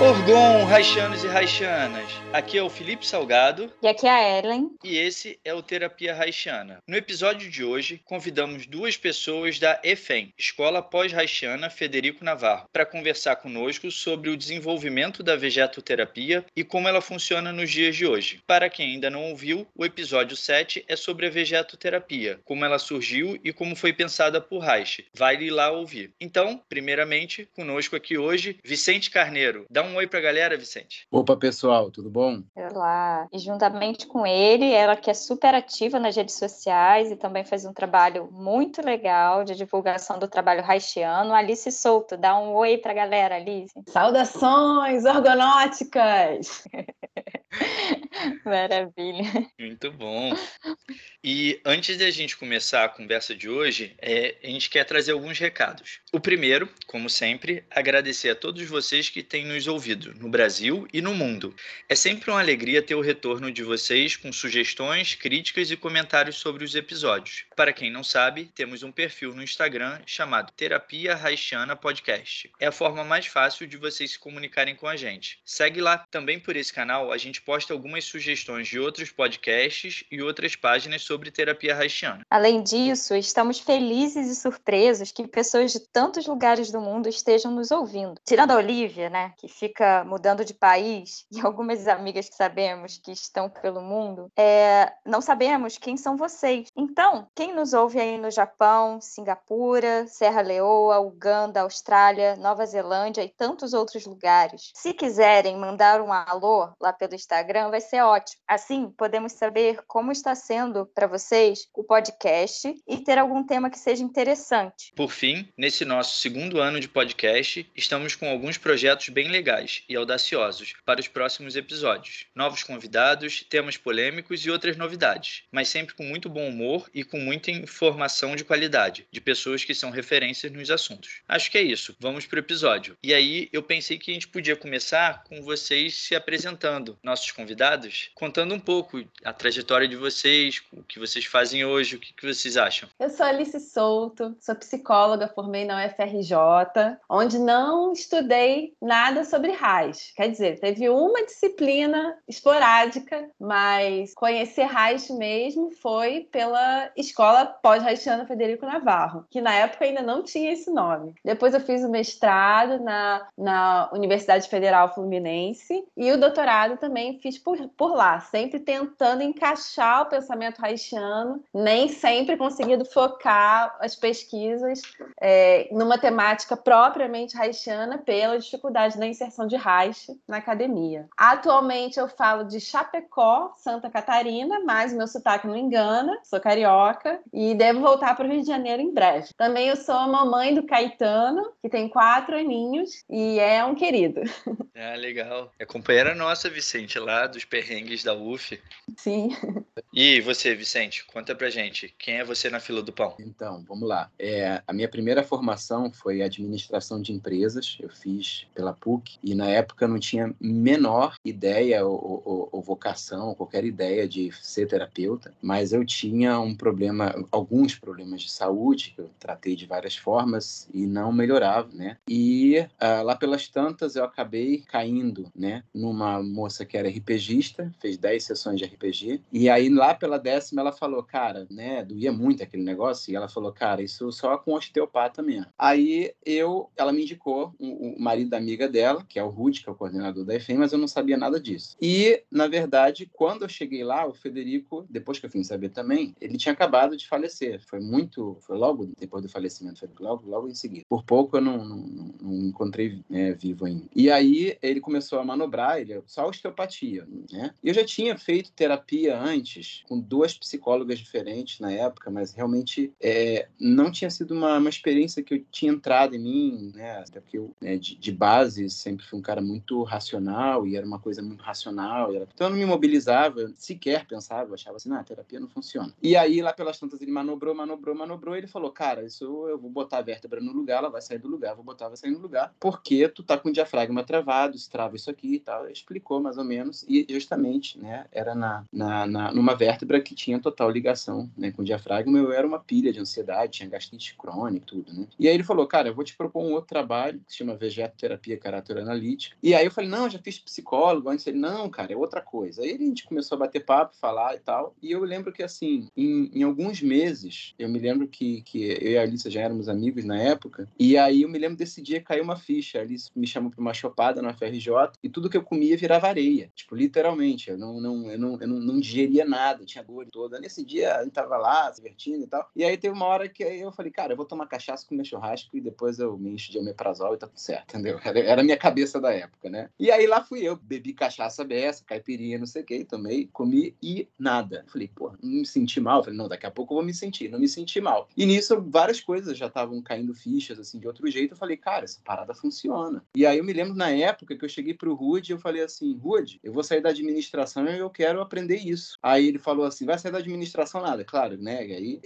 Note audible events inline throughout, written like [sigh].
Orgon, Raixanos e Raixanas. Aqui é o Felipe Salgado E aqui é a Ellen. e esse é o Terapia Raixana. No episódio de hoje, convidamos duas pessoas da EFEM, Escola Pós-Raixana Federico Navarro, para conversar conosco sobre o desenvolvimento da vegetoterapia e como ela funciona nos dias de hoje. Para quem ainda não ouviu, o episódio 7 é sobre a vegetoterapia, como ela surgiu e como foi pensada por Reich. Vai lá ouvir. Então, primeiramente, conosco aqui hoje, Vicente Carneiro. Dá um oi pra galera, Vicente. Opa, pessoal, tudo bom? Olá. E juntamente com ele, ela que é super ativa nas redes sociais e também faz um trabalho muito legal de divulgação do trabalho haitiano. Alice Souto, dá um oi pra galera, Alice. [laughs] Saudações orgonóticas! [laughs] Maravilha. Muito bom. E antes de a gente começar a conversa de hoje, é, a gente quer trazer alguns recados. O primeiro, como sempre, agradecer a todos vocês que têm nos ouvido no Brasil e no mundo. É sempre uma alegria ter o retorno de vocês com sugestões, críticas e comentários sobre os episódios. Para quem não sabe, temos um perfil no Instagram chamado Terapia Haitiana Podcast. É a forma mais fácil de vocês se comunicarem com a gente. Segue lá. Também por esse canal, a gente posta algumas sugestões de outros podcasts e outras páginas sobre terapia haitiana. Além disso, estamos felizes e surpresos que pessoas de tantos lugares do mundo estejam nos ouvindo. Tirando a Olivia, né, que fica mudando de país, [laughs] e algumas amigas que sabemos que estão pelo mundo, é, não sabemos quem são vocês. Então, quem nos ouve aí no Japão, Singapura, Serra Leoa, Uganda, Austrália, Nova Zelândia e tantos outros lugares, se quiserem mandar um alô lá pelo Instagram, vai ser ótimo. Assim, podemos saber como está sendo para vocês o podcast e ter algum tema que seja interessante. Por fim, nesse nosso segundo ano de podcast, estamos com alguns projetos bem legais e audaciosos para os próximos episódios. Novos convidados, temas polêmicos e outras novidades, mas sempre com muito bom humor e com muita informação de qualidade, de pessoas que são referências nos assuntos. Acho que é isso. Vamos pro episódio. E aí, eu pensei que a gente podia começar com vocês se apresentando, nossos convidados, contando um pouco a trajetória de vocês, o que vocês fazem hoje, o que, que vocês acham. Eu sou Alice Souto, sou psicóloga, formei na UFRJ, onde não estudei nada sobre raiz. Quer dizer, teve uma disciplina esporádica, mas conhecer raiz mesmo foi pela Escola Pós-Haitiana Federico Navarro, que na época ainda não tinha esse nome. Depois eu fiz o mestrado na, na Universidade Federal Fluminense e o doutorado também fiz por, por lá, sempre tentando encaixar o pensamento haitiano, nem sempre conseguindo focar as pesquisas é, numa temática propriamente haitiana pela dificuldade da inserção de Reich na academia. Atualmente eu falo de Chapecó, Santa Catarina, mas meu sotaque não engana, sou carioca e devo voltar para o Rio de Janeiro em breve. Também eu sou a mamãe do Caetano, que tem quatro aninhos e é um querido. Ah, legal. É companheira nossa, Vicente, lá dos perrengues da UF. Sim. [laughs] E você, Vicente, conta pra gente, quem é você na fila do pão? Então, vamos lá. É, a minha primeira formação foi administração de empresas. Eu fiz pela PUC e na época eu não tinha menor ideia ou, ou, ou vocação, qualquer ideia de ser terapeuta, mas eu tinha um problema, alguns problemas de saúde que eu tratei de várias formas e não melhorava, né? E ah, lá pelas tantas eu acabei caindo, né, numa moça que era RPGista, fez 10 sessões de RPG, e aí lá pela décima ela falou, cara, né, doía muito aquele negócio, e ela falou, cara, isso só com osteopata mesmo. Aí eu, ela me indicou o, o marido da amiga dela, que é o Rude, que é o coordenador da EFEM, mas eu não sabia nada disso. E, na verdade, quando eu cheguei lá, o Federico, depois que eu fui saber também, ele tinha acabado de falecer. Foi muito, foi logo depois do falecimento, foi logo, logo em seguida. Por pouco eu não, não, não encontrei né, vivo ainda. E aí ele começou a manobrar, ele só osteopatia, né? Eu já tinha feito terapia antes com duas psicólogas diferentes na época, mas realmente é, não tinha sido uma, uma experiência que eu tinha entrado em mim, né? Até porque eu, né, de, de, base, sempre fui um cara muito racional e era uma coisa muito racional. Era... Então eu não me mobilizava, sequer pensava, eu achava assim, não, a terapia não funciona. E aí, lá pelas tantas, ele manobrou, manobrou, manobrou, e ele falou, cara, isso eu vou botar a vértebra no lugar, ela vai sair do lugar, vou botar, vai sair no lugar, porque tu tá com o diafragma travado, se trava isso aqui e tal. Explicou mais ou menos, e justamente, né, era na, na, na numa vértebra que tinha total ligação né, com o diafragma, eu era uma pilha de ansiedade, tinha gastrite crônica tudo, né? E aí ele falou, cara, eu vou te propor um outro trabalho que se chama Vegetoterapia Caráter Analítica. E aí eu falei, não, já fiz psicólogo antes. Ele, não, cara, é outra coisa. Aí a gente começou a bater papo, falar e tal. E eu lembro que, assim, em, em alguns meses, eu me lembro que, que eu e a Alice já éramos amigos na época. E aí eu me lembro desse dia caiu uma ficha. A Alice me chamou para uma chopada na FRJ e tudo que eu comia virava areia. Tipo, literalmente. Eu não, não, eu não, eu não, não digeria nada, tinha dor toda. Nesse dia a gente tava lá, se divertindo e tal. E aí teve uma hora que eu falei, cara, eu vou tomar cachaça, comer churrasco e depois eu me encho de omeprazol e tá tudo certo, [laughs] entendeu? Era a minha cabeça da época, né? E aí lá fui eu, bebi cachaça beça, caipirinha, não sei o que, tomei, comi e nada. Falei, pô, não me senti mal. Falei, não, daqui a pouco eu vou me sentir, não me senti mal. E nisso várias coisas já estavam caindo fichas, assim, de outro jeito. Eu falei, cara, essa parada funciona. E aí eu me lembro na época que eu cheguei pro Rude e eu falei assim, Rude, eu vou sair da administração e eu quero aprender isso. Aí ele falou assim, vai sair da administração nada, claro, né? Aí,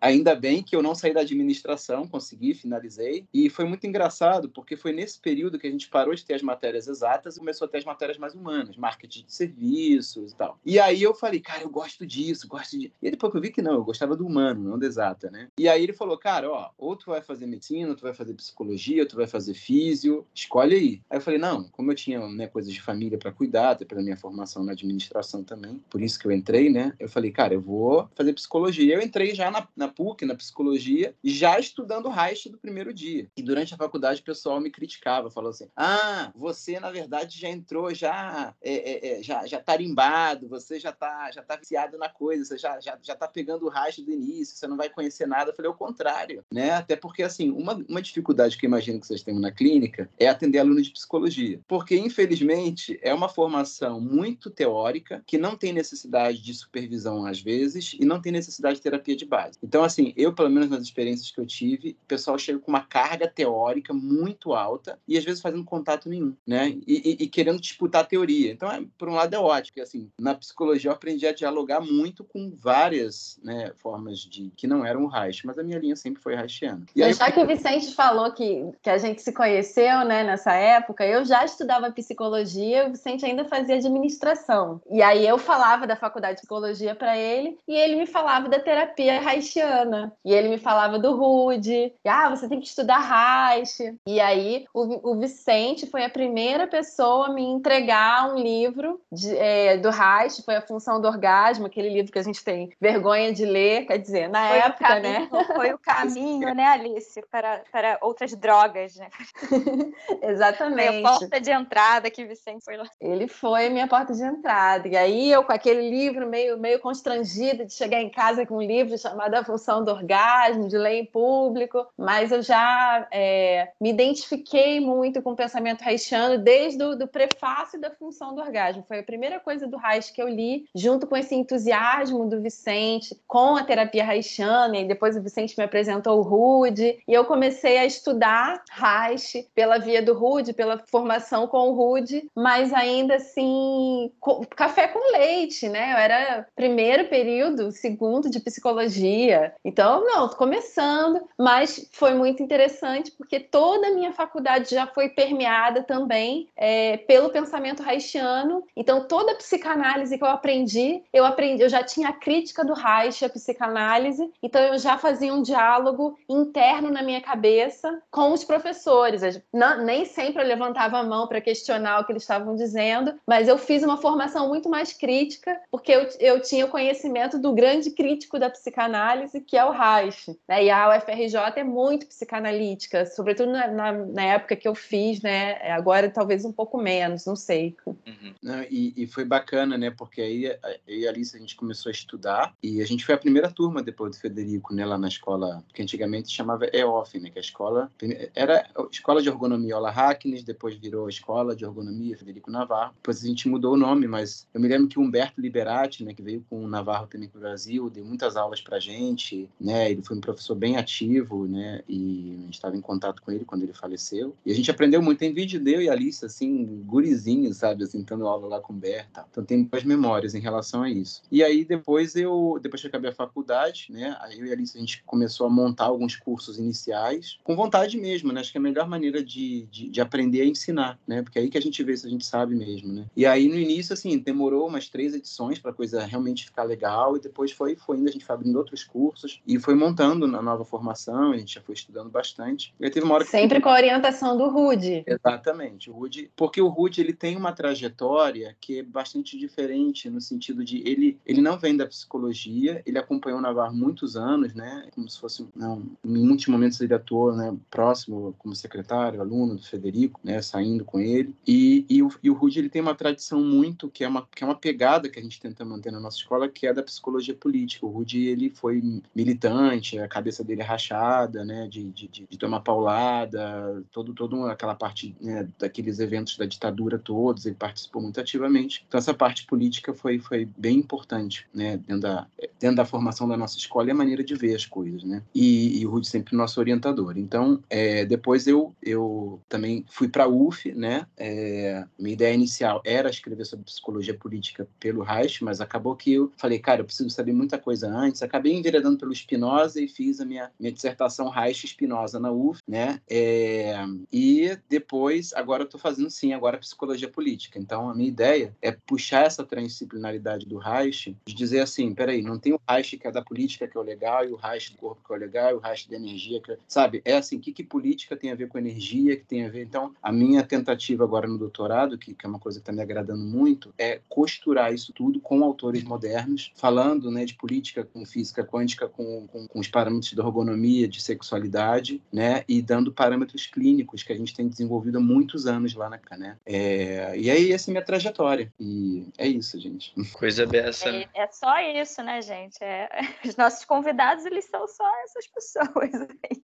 ainda bem que eu não saí da administração, consegui, finalizei. E foi muito engraçado, porque foi nesse período que a gente parou de ter as matérias exatas e começou a ter as matérias mais humanas, marketing de serviços e tal. E aí eu falei, cara, eu gosto disso, gosto de. E depois eu vi que não, eu gostava do humano, não da exata, né? E aí ele falou, cara, ó, ou tu vai fazer medicina, ou tu vai fazer psicologia, ou tu vai fazer físio, escolhe aí. Aí eu falei, não, como eu tinha né, coisas de família para cuidar, até pela minha formação na administração também, por isso que eu entrei, né? Eu falei, cara, eu vou fazer psicologia. Eu entrei já na, na PUC, na psicologia, já estudando Reich do primeiro dia. E durante a faculdade o pessoal me criticava, falou assim: ah, você na verdade já entrou já é, é, é, já, já tarimbado, você já tá, já tá viciado na coisa, você já, já, já tá pegando o Reich do início, você não vai conhecer nada. Eu falei, o contrário, né? Até porque, assim, uma, uma dificuldade que eu imagino que vocês têm na clínica é atender aluno de psicologia. Porque, infelizmente, é uma formação muito teórica, que não tem necessidade de supervisão às vezes, e não tem necessidade de terapia de base. Então, assim, eu, pelo menos nas experiências que eu tive, o pessoal chega com uma carga teórica muito alta e às vezes fazendo contato nenhum, né? E, e, e querendo disputar a teoria. Então, é, por um lado é ótimo, porque assim, na psicologia eu aprendi a dialogar muito com várias né, formas de que não eram o Reich, mas a minha linha sempre foi Reichiana. E aí, já que o Vicente falou que, que a gente se conheceu, né, nessa época, eu já estudava psicologia, o Vicente ainda fazia administração. E aí eu falava da faculdade de psicologia para ele e ele me falava da terapia Reichiana. E ele me falava do Rude, ah, você tem que estudar Reich. E aí o, o Vicente foi a primeira pessoa a me entregar um livro de, é, do Reich, foi a função do orgasmo, aquele livro que a gente tem vergonha de ler, quer dizer, na foi época, caminho, né? Foi o caminho, né, Alice, para, para outras drogas, né? [laughs] Exatamente. Foi a porta de entrada que Vicente foi lá. Ele foi minha porta de entrada. E aí eu, com aquele livro meio, meio constrangida de chegar em casa com um livro chamado A Função do Orgasmo, de ler em público, mas eu já é, me identifiquei muito com o pensamento haitiano desde o do prefácio da Função do Orgasmo. Foi a primeira coisa do Reich que eu li, junto com esse entusiasmo do Vicente, com a terapia haitiana, e depois o Vicente me apresentou o Rude, e eu comecei a estudar Reich pela via do Rude, pela formação com o Rude, mas ainda assim, café com leite, né? Eu era primeiro período, segundo de psicologia. Então, não, tô começando, mas foi muito interessante porque toda a minha faculdade já foi permeada também é, pelo pensamento haitiano. Então, toda a psicanálise que eu aprendi, eu aprendi, eu já tinha a crítica do Reich, a psicanálise, então eu já fazia um diálogo interno na minha cabeça com os professores. Não, nem sempre eu levantava a mão para questionar o que eles estavam dizendo, mas eu fiz uma formação muito mais crítica, porque eu, eu tinha o conhecimento do grande crítico da psicanálise, que é o Reich. Né? E a UFRJ é muito psicanalítica, sobretudo na, na, na, época que eu fiz, né? Agora talvez um pouco menos, não sei. Uhum. Não, e, e, foi bacana, né? Porque aí eu e a Alice a gente começou a estudar e a gente foi a primeira turma depois do Federico, né? Lá na escola, que antigamente chamava EOF, né? Que a escola era a escola de ergonomia Ola Hacknes, depois virou a escola de ergonomia Federico Navarro. Depois a gente mudou o nome, mas eu me lembro que o Humberto Liberar Né, que veio com o Navarro também para o Brasil, deu muitas aulas para gente, né, ele foi um professor bem ativo, né, e a gente estava em contato com ele quando ele faleceu. E a gente aprendeu muito, tem vídeo deu e Alice, assim, gurizinho, sabe, assim, tendo aula lá com o Berta. Então tem boas memórias em relação a isso. E aí depois eu, depois que eu acabei a faculdade, né, eu e a Alice a gente começou a montar alguns cursos iniciais, com vontade mesmo, né, acho que é a melhor maneira de, de, de aprender é ensinar, né, porque é aí que a gente vê se a gente sabe mesmo, né. E aí no início, assim, demorou umas três edições para a coisa realmente ficar legal e depois foi, foi indo, a gente foi abrindo outros cursos e foi montando na nova formação, a gente já foi estudando bastante. E aí teve uma hora que... Sempre com a orientação do Rude. Exatamente, o Rude, porque o Rude ele tem uma trajetória que é bastante diferente no sentido de ele, ele não vem da psicologia, ele acompanhou o Navarro muitos anos, né, como se fosse, não, em muitos momentos ele atuou, né, próximo como secretário, aluno do Federico, né, saindo com ele, e, e, o, e o Rude ele tem uma tradição muito, que é uma, que é uma pegada que a gente tenta manter na nossa escola, que é da psicologia política. O Rude ele foi militante, a cabeça dele é rachada, né, de, de, de tomar paulada, todo, todo aquela parte né, daqueles eventos da ditadura todos, ele participou muito ativamente. Então essa parte política foi, foi bem importante, né, dentro da, dentro da formação da nossa escola e a maneira de ver as coisas, né. E, e o Rude sempre nosso orientador. Então é, depois eu, eu também fui para a UF, né, é, minha ideia inicial era escrever sobre psicologia política pelo Reich, mas acabou que eu falei, cara, eu preciso saber muita coisa antes. Acabei enveredando pelo Spinoza e fiz a minha, minha dissertação Reich Spinoza na UF, né? É, e depois, agora eu estou fazendo sim, agora psicologia política. Então, a minha ideia é puxar essa transdisciplinaridade do Reich, de dizer assim, peraí, não tem o Reich que é da política que é o legal, e o Reich do corpo que é o legal, e o Reich da energia que é... Sabe? É assim, o que, que política tem a ver com energia, que tem a ver... Então, a minha tentativa agora no doutorado, que, que é uma coisa que está me agradando muito, é costurar isso tudo com autores modernos, falando né, de política com física quântica, com, com, com os parâmetros da ergonomia, de sexualidade, né, e dando parâmetros clínicos que a gente tem desenvolvido há muitos anos lá na né? É, e aí, essa é a minha trajetória. E é isso, gente. [laughs] Coisa dessa. É, é só isso, né, gente? É, [laughs] os nossos convidados, eles são só essas pessoas.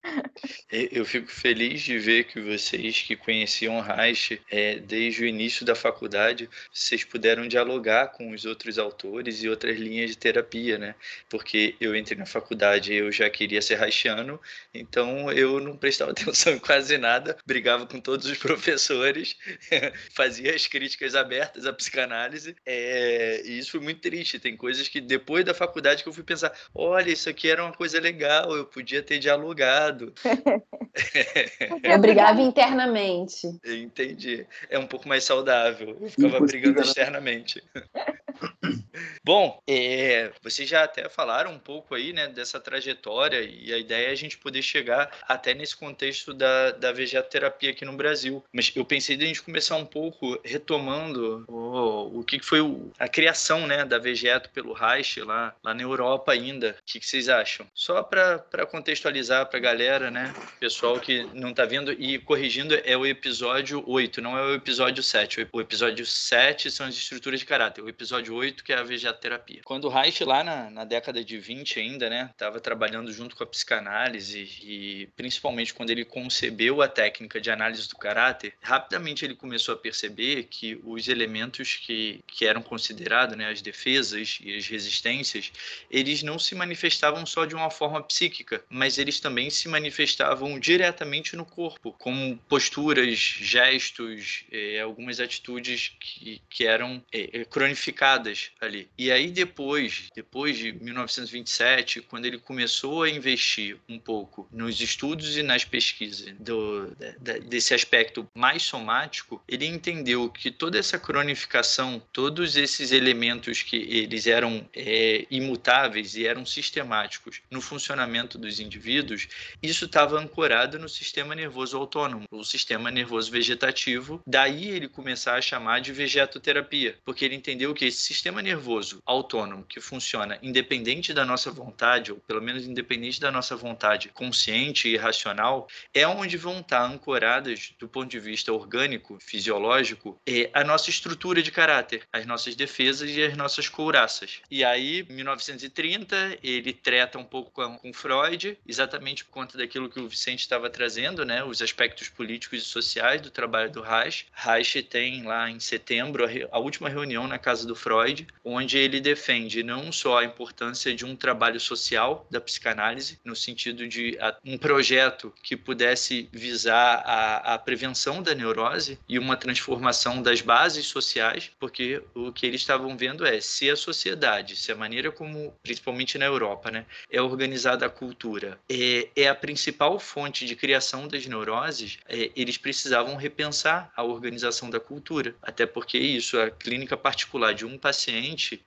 [laughs] Eu fico feliz de ver que vocês que conheciam Reich é, desde o início da faculdade, vocês puderam dialogar com os outros autores e outras linhas de terapia, né? Porque eu entrei na faculdade, eu já queria ser haitiano, então eu não prestava [laughs] atenção em quase nada, brigava com todos os [laughs] professores, [laughs] fazia as críticas abertas à psicanálise, é, e isso foi muito triste. Tem coisas que depois da faculdade que eu fui pensar, olha, isso aqui era uma coisa legal, eu podia ter dialogado. eu brigava internamente. Entendi. É um pouco mais saudável. Eu ficava brigando externamente. Bom, é, vocês já até falaram um pouco aí, né, dessa trajetória e a ideia é a gente poder chegar até nesse contexto da, da vegetoterapia aqui no Brasil. Mas eu pensei de a gente começar um pouco retomando o, o que foi o, a criação, né, da vegeto pelo Reich lá, lá na Europa ainda. O que, que vocês acham? Só para contextualizar para a galera, né, pessoal que não está vendo e corrigindo, é o episódio 8, não é o episódio 7. O episódio 7 são as estruturas de caráter. O episódio 8 que é a vegetoterapia. Quando o Reich, lá na, na década de 20 ainda, né, estava trabalhando junto com a psicanálise e principalmente quando ele concebeu a técnica de análise do caráter, rapidamente ele começou a perceber que os elementos que, que eram considerados, né, as defesas e as resistências, eles não se manifestavam só de uma forma psíquica, mas eles também se manifestavam diretamente no corpo, como posturas, gestos, eh, algumas atitudes que, que eram eh, cronificadas ali. E aí depois, depois de 1927, quando ele começou a investir um pouco nos estudos e nas pesquisas do, desse aspecto mais somático, ele entendeu que toda essa cronificação, todos esses elementos que eles eram é, imutáveis e eram sistemáticos no funcionamento dos indivíduos, isso estava ancorado no sistema nervoso autônomo, o sistema nervoso vegetativo. Daí ele começar a chamar de vegetoterapia, porque ele entendeu que esse sistema nervoso autônomo que funciona independente da nossa vontade, ou pelo menos independente da nossa vontade consciente e racional, é onde vão estar ancoradas, do ponto de vista orgânico, fisiológico, é a nossa estrutura de caráter as nossas defesas e as nossas couraças. E aí, em 1930, ele treta um pouco com, com Freud, exatamente por conta daquilo que o Vicente estava trazendo, né, os aspectos políticos e sociais do trabalho do Reich. Reich tem lá em setembro a, a última reunião na casa do Freud, onde ele defende não só a importância de um trabalho social da psicanálise, no sentido de a, um projeto que pudesse visar a, a prevenção da neurose e uma transformação das bases sociais, porque o que eles estavam vendo é se a sociedade, se a maneira como, principalmente na Europa, né, é organizada a cultura, é, é a principal fonte de criação das neuroses, é, eles precisavam repensar a organização da cultura, até porque isso, a clínica particular de um paciente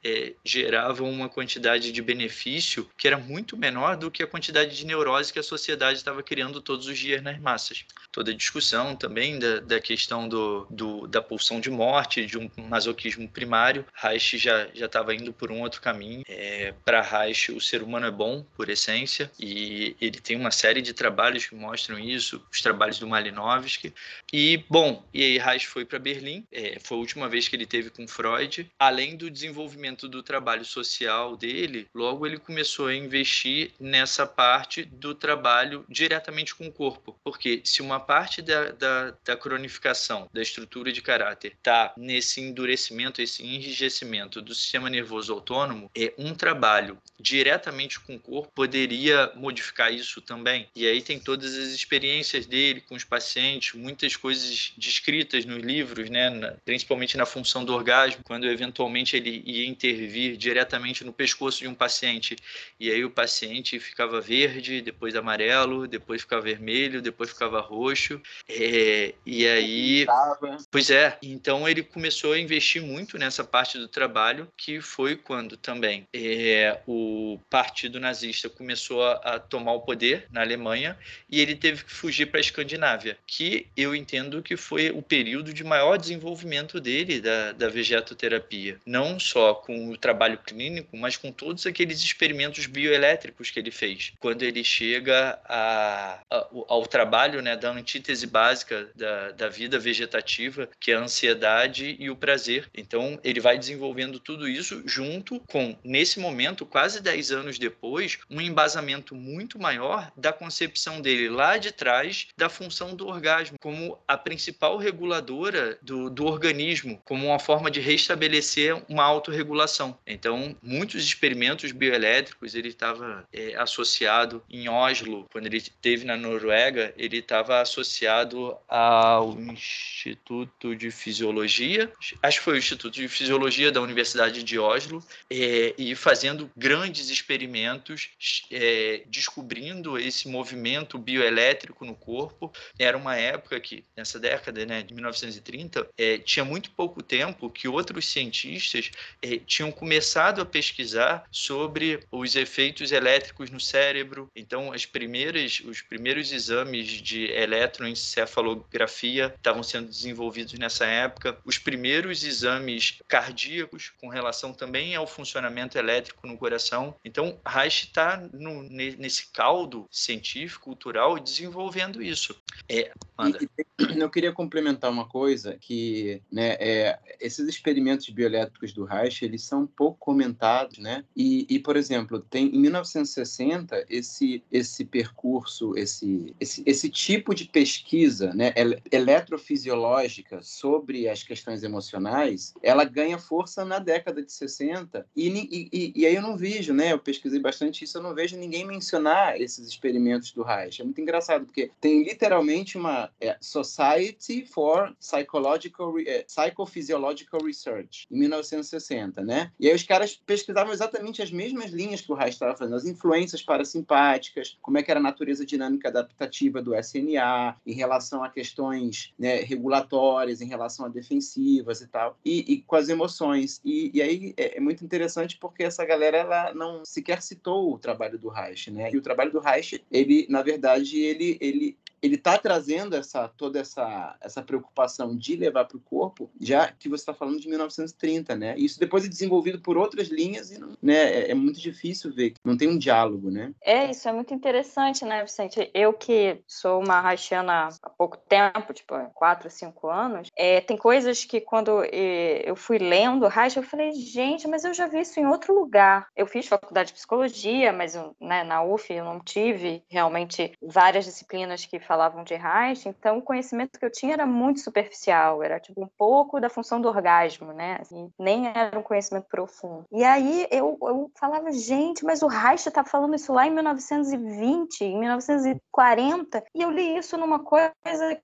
é, gerava uma quantidade de benefício que era muito menor do que a quantidade de neurose que a sociedade estava criando todos os dias nas massas. Toda a discussão também da, da questão do, do, da pulsão de morte, de um masoquismo primário, Reich já estava indo por um outro caminho. É, Para Reich, o ser humano é bom, por essência, e ele tem uma série de trabalhos que mostram isso, os trabalhos do Malinowski. E, bom, e aí Reich foi para Berlim, é, foi a última vez que ele teve com Freud. Além do desenvolvimento do trabalho social dele, logo ele começou a investir nessa parte do trabalho diretamente com o corpo. Porque se uma parte da, da, da cronificação, da estrutura de caráter, está nesse endurecimento, esse enrijecimento do sistema nervoso autônomo, é um trabalho diretamente com o corpo poderia modificar isso também. E aí tem todas as experiências dele com os pacientes, muitas coisas descritas nos livros, né, na, principalmente na função do orgasmo, quando eventualmente ele ia intervir diretamente no pescoço de um paciente. E aí o paciente ficava verde, depois amarelo, depois ficava vermelho, depois ficava roxo. É, e aí. Pois é. Então ele começou a investir muito nessa parte do trabalho, que foi quando também é, o partido nazista começou a, a, tomar o poder na Alemanha e ele teve que fugir para a Escandinávia, que eu entendo que foi o período de maior desenvolvimento dele da, da vegetoterapia. Não só com o trabalho clínico, mas com todos aqueles experimentos bioelétricos que ele fez. Quando ele chega a, a, ao trabalho né, da antítese básica da, da vida vegetativa, que é a ansiedade e o prazer. Então, ele vai desenvolvendo tudo isso junto com, nesse momento, quase 10 anos depois, um embasamento muito maior da concepção dele lá de trás da função do orgasmo como a principal reguladora do, do organismo, como uma forma de restabelecer uma autorregulação. Então, muitos experimentos bioelétricos, ele estava é, associado em Oslo, quando ele esteve na Noruega, ele estava associado ao Instituto de Fisiologia, acho que foi o Instituto de Fisiologia da Universidade de Oslo, é, e fazendo grandes experimentos, é, descobrindo esse movimento bioelétrico no corpo. Era uma época que, nessa década né, de 1930, é, tinha muito pouco tempo que outros cientistas é, tinham começado a pesquisar sobre os efeitos elétricos no cérebro. Então, as primeiras, os primeiros exames de eletroencefalografia estavam sendo desenvolvidos nessa época. Os primeiros exames cardíacos com relação também ao funcionamento elétrico no coração. Então, Reich está nesse caldo científico, cultural, desenvolvendo isso. É, eu queria complementar uma coisa que, né, é, esses experimentos bioelétricos do Reich, eles são pouco comentados, né? E, e, por exemplo, tem em 1960 esse esse percurso, esse esse, esse tipo de pesquisa, né, eletrofisiológica sobre as questões emocionais, ela ganha força na década de 60 e, e, e aí eu não vejo, né? Eu pesquisei bastante isso, eu não vejo ninguém mencionar esses experimentos do Reich. É muito engraçado porque tem literalmente uma é, Society for Psychological, é, Psychophysiological Research em 1960, né? E aí os caras pesquisavam exatamente as mesmas linhas que o Reich estava fazendo, as influências parasimpáticas, como é que era a natureza dinâmica adaptativa do SNA em relação a questões né, regulatórias, em relação a defensivas e tal, e, e com as emoções. E, e aí é, é, muito interessante porque essa galera ela não sequer citou o trabalho do Reich, né? E o trabalho do Reich, ele na verdade ele ele ele está trazendo essa toda essa essa preocupação de levar para o corpo, já que você está falando de 1930, né? Isso depois é desenvolvido por outras linhas e não, né, é, é, muito difícil ver, não tem um diálogo, né? É, isso é muito interessante, né, Vicente? Eu que sou uma haitiana há pouco tempo, tipo, quatro, cinco anos, é, tem coisas que quando eu fui lendo Reich, eu falei, gente, mas eu já vi isso em outro lugar. Eu fiz faculdade de psicologia, mas né, na UF eu não tive realmente várias disciplinas que falavam de Reich, então o conhecimento que eu tinha era muito superficial, era tipo um pouco da função do orgasmo, né? Assim, nem era um conhecimento profundo. E aí eu, eu falava, gente, mas o Reich está falando isso lá em 1920, em 1940, e eu li isso numa coisa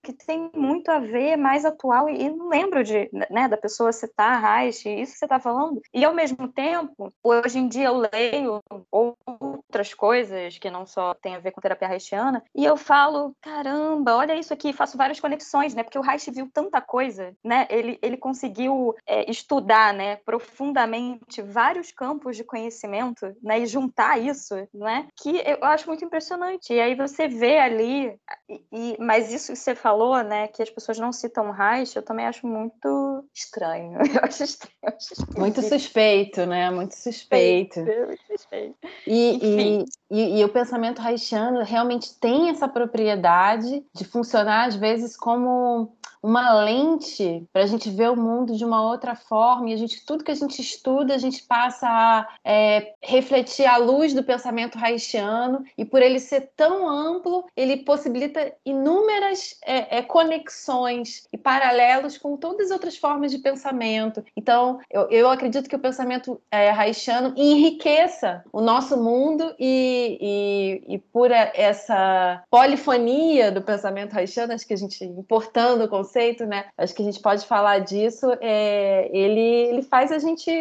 que tem muito a ver, mais atual, e não lembro de, né, da pessoa citar Reich, isso que você está falando. E ao mesmo tempo, hoje em dia eu leio outras coisas que não só tem a ver com terapia reichiana, e eu falo, caramba, olha isso aqui, faço várias conexões, né? Porque o Reich viu tanta coisa, né? Ele, ele conseguiu é, estudar, né, profundamente vários campos de conhecimento, né, e juntar isso, né? Que eu acho muito impressionante. E aí você vê ali, e, e mas isso que você falou, né, que as pessoas não citam Reich, eu também acho muito estranho. [laughs] Eu acho estranho. muito suspeito, né? Muito suspeito. Muito suspeito. E, e, e, o pensamento haitiano realmente tem essa propriedade de funcionar, às vezes, como uma lente para a gente ver o mundo de uma outra forma e a gente tudo que a gente estuda a gente passa a é, refletir à luz do pensamento haitiano e por ele ser tão amplo ele possibilita inúmeras é, é, conexões e paralelos com todas as outras formas de pensamento. Então eu, eu acredito que o pensamento é, haitiano enriqueça o nosso mundo e, e, e por essa polifonia do pensamento haitiano acho que a gente importando o conceito, né? Acho que a gente pode falar disso. É, ele, ele faz a gente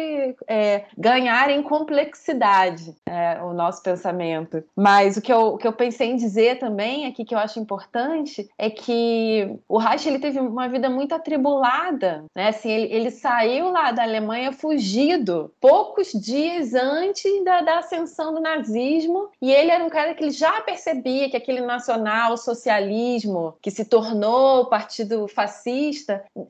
é, ganhar em complexidade é, o nosso pensamento. Mas o que, eu, o que eu pensei em dizer também aqui, que eu acho importante, é que o Reich ele teve uma vida muito atribulada. Né? Assim, ele, ele saiu lá da Alemanha fugido, poucos dias antes da, da ascensão do nazismo, e ele era um cara que ele já percebia que aquele nacional socialismo que se tornou o partido fascista,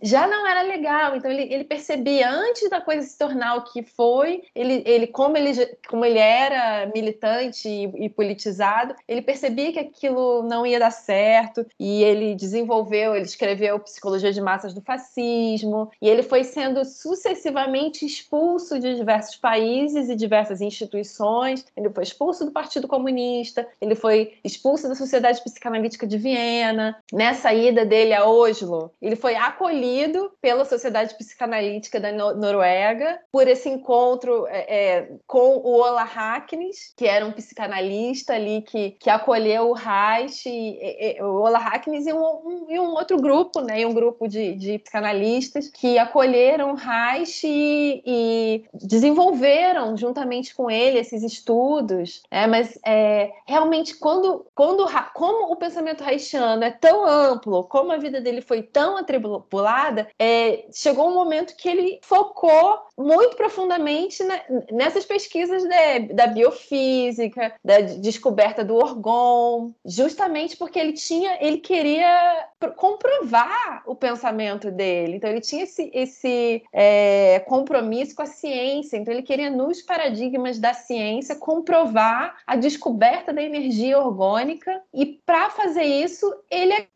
já não era legal. Então ele, ele percebia antes da coisa se tornar o que foi, ele, ele como ele como ele era militante e, e politizado, ele percebia que aquilo não ia dar certo e ele desenvolveu, ele escreveu Psicologia de Massas do Fascismo e ele foi sendo sucessivamente expulso de diversos países e diversas instituições. Ele foi expulso do Partido Comunista, ele foi expulso da Sociedade Psicanalítica de Viena. Nessa ida dele a Oslo, Oslo, ele foi acolhido pela Sociedade Psicanalítica da Noruega por esse encontro é, é, com o Ola Hacknes, que era um psicanalista ali que, que acolheu o Reich, e, e, o Ola Hacknes e um, um, e um, outro grupo, né, e um grupo de, de psicanalistas que acolheram o Reich e, e, desenvolveram juntamente com ele esses estudos, né, mas é, realmente quando, quando como o pensamento reichiano é tão amplo, como a vida dele foi tão atribulada, é, chegou um momento que ele focou muito profundamente nessas pesquisas de, da biofísica, da descoberta do orgon, justamente porque ele tinha, ele queria comprovar o pensamento dele. Então ele tinha esse, esse é, compromisso com a ciência. Então ele queria nos paradigmas da ciência comprovar a descoberta da energia orgânica e para fazer isso ele,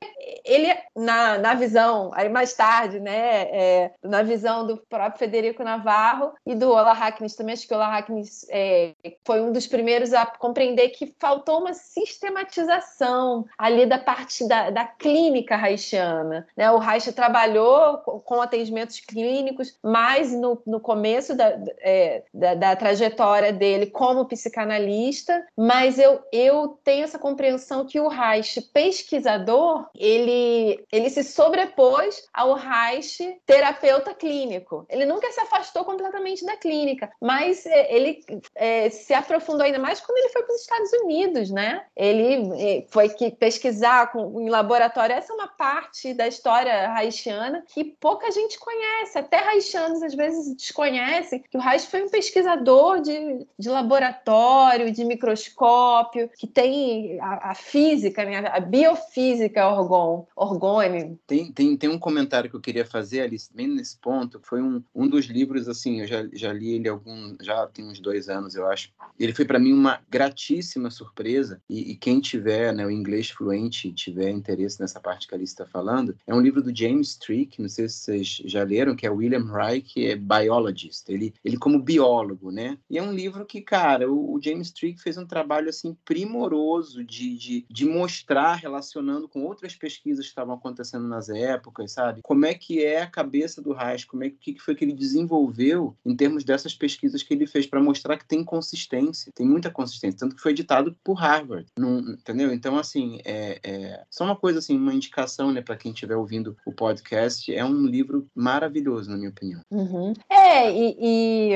ele na, na visão aí mais tarde, né, é, na visão do próprio Federico Navarro Navarro e do Ola Hacknes também. Acho que o Ola Hacknes é, foi um dos primeiros a compreender que faltou uma sistematização ali da parte da, da clínica haitiana. Né? O Reich trabalhou com atendimentos clínicos, mais no, no começo da, é, da, da, trajetória dele como psicanalista, mas eu, eu tenho essa compreensão que o Reich, pesquisador, ele, ele se sobrepôs ao Reich, terapeuta clínico. Ele nunca se afastou afastou completamente da clínica, mas é, ele é, se aprofundou ainda mais quando ele foi para os Estados Unidos, né? Ele é, foi que pesquisar com, em laboratório. Essa é uma parte da história haitiana que pouca gente conhece. Até haitianos às vezes desconhecem que o Reich foi um pesquisador de, de laboratório, de microscópio, que tem a, a física, né? a biofísica orgon, orgone. Tem, tem, tem um comentário que eu queria fazer ali, bem nesse ponto, foi um, um dos livros assim, eu já, já li ele algum, já tem uns dois anos, eu acho. Ele foi para mim uma gratíssima surpresa. E, e, quem tiver né, o inglês fluente tiver interesse nessa parte que a Alice está falando, é um livro do James Strick, não sei se vocês já leram, que é William Wright, que é biologist. Ele, ele como biólogo, né? E é um livro que, cara, o, o James Strick fez um trabalho assim primoroso de, de, de mostrar, relacionando com outras pesquisas que estavam acontecendo nas épocas, sabe? Como é que é a cabeça do Reich, como é que foi que ele desenvolveu em termos dessas pesquisas que ele fez para mostrar que tem consistência, tem muita consistência, tanto que foi editado por Harvard, não, entendeu? Então, assim, é, é só uma coisa assim, uma indicação, né, para quem estiver ouvindo o podcast, é um livro maravilhoso, na minha opinião. Uhum. É, e, e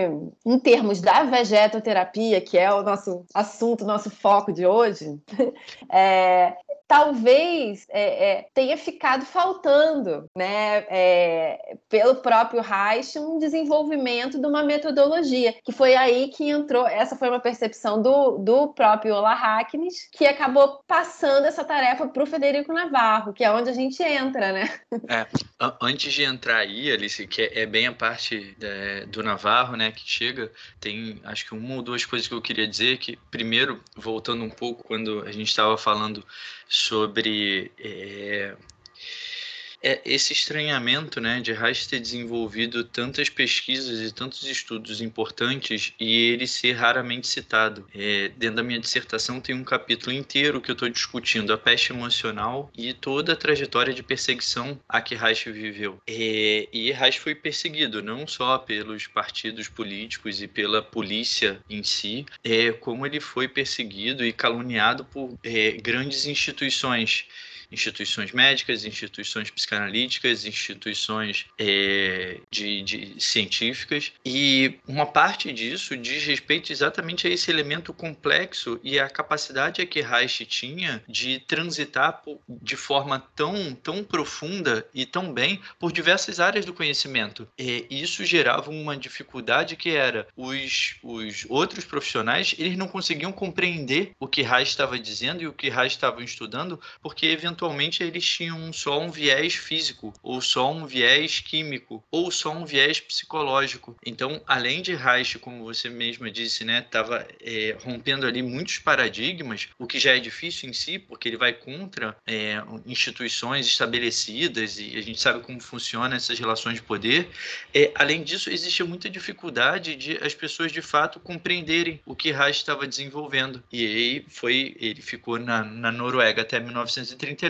em termos da vegetoterapia, que é o nosso assunto, nosso foco de hoje, [laughs] é, talvez é, é, tenha ficado faltando, né, é, pelo próprio Reich, um desenvolvimento de uma metodologia, que foi aí que entrou, essa foi uma percepção do, do próprio Ola Hacknes, que acabou passando essa tarefa para o Federico Navarro, que é onde a gente entra, né? É, antes de entrar aí, Alice, que é, é bem a parte é, do Navarro, né, que chega, tem acho que uma ou duas coisas que eu queria dizer, que primeiro, voltando um pouco, quando a gente estava falando sobre é, é esse estranhamento né, de Reich ter desenvolvido tantas pesquisas e tantos estudos importantes e ele ser raramente citado. É, dentro da minha dissertação tem um capítulo inteiro que eu estou discutindo a peste emocional e toda a trajetória de perseguição a que Reich viveu. É, e Reich foi perseguido não só pelos partidos políticos e pela polícia em si, é, como ele foi perseguido e caluniado por é, grandes instituições instituições médicas, instituições psicanalíticas, instituições é, de, de, científicas. E uma parte disso diz respeito exatamente a esse elemento complexo e a capacidade que Reich tinha de transitar de forma tão, tão profunda e tão bem por diversas áreas do conhecimento. E isso gerava uma dificuldade que era os, os outros profissionais eles não conseguiam compreender o que Reich estava dizendo e o que Reich estava estudando, porque eventualmente eventualmente eles tinham só um viés físico, ou só um viés químico, ou só um viés psicológico. Então, além de Reich, como você mesma disse, né, estava é, rompendo ali muitos paradigmas, o que já é difícil em si, porque ele vai contra é, instituições estabelecidas e a gente sabe como funcionam essas relações de poder. É, além disso, existe muita dificuldade de as pessoas de fato compreenderem o que Reich estava desenvolvendo. E aí foi, ele ficou na, na Noruega até 1930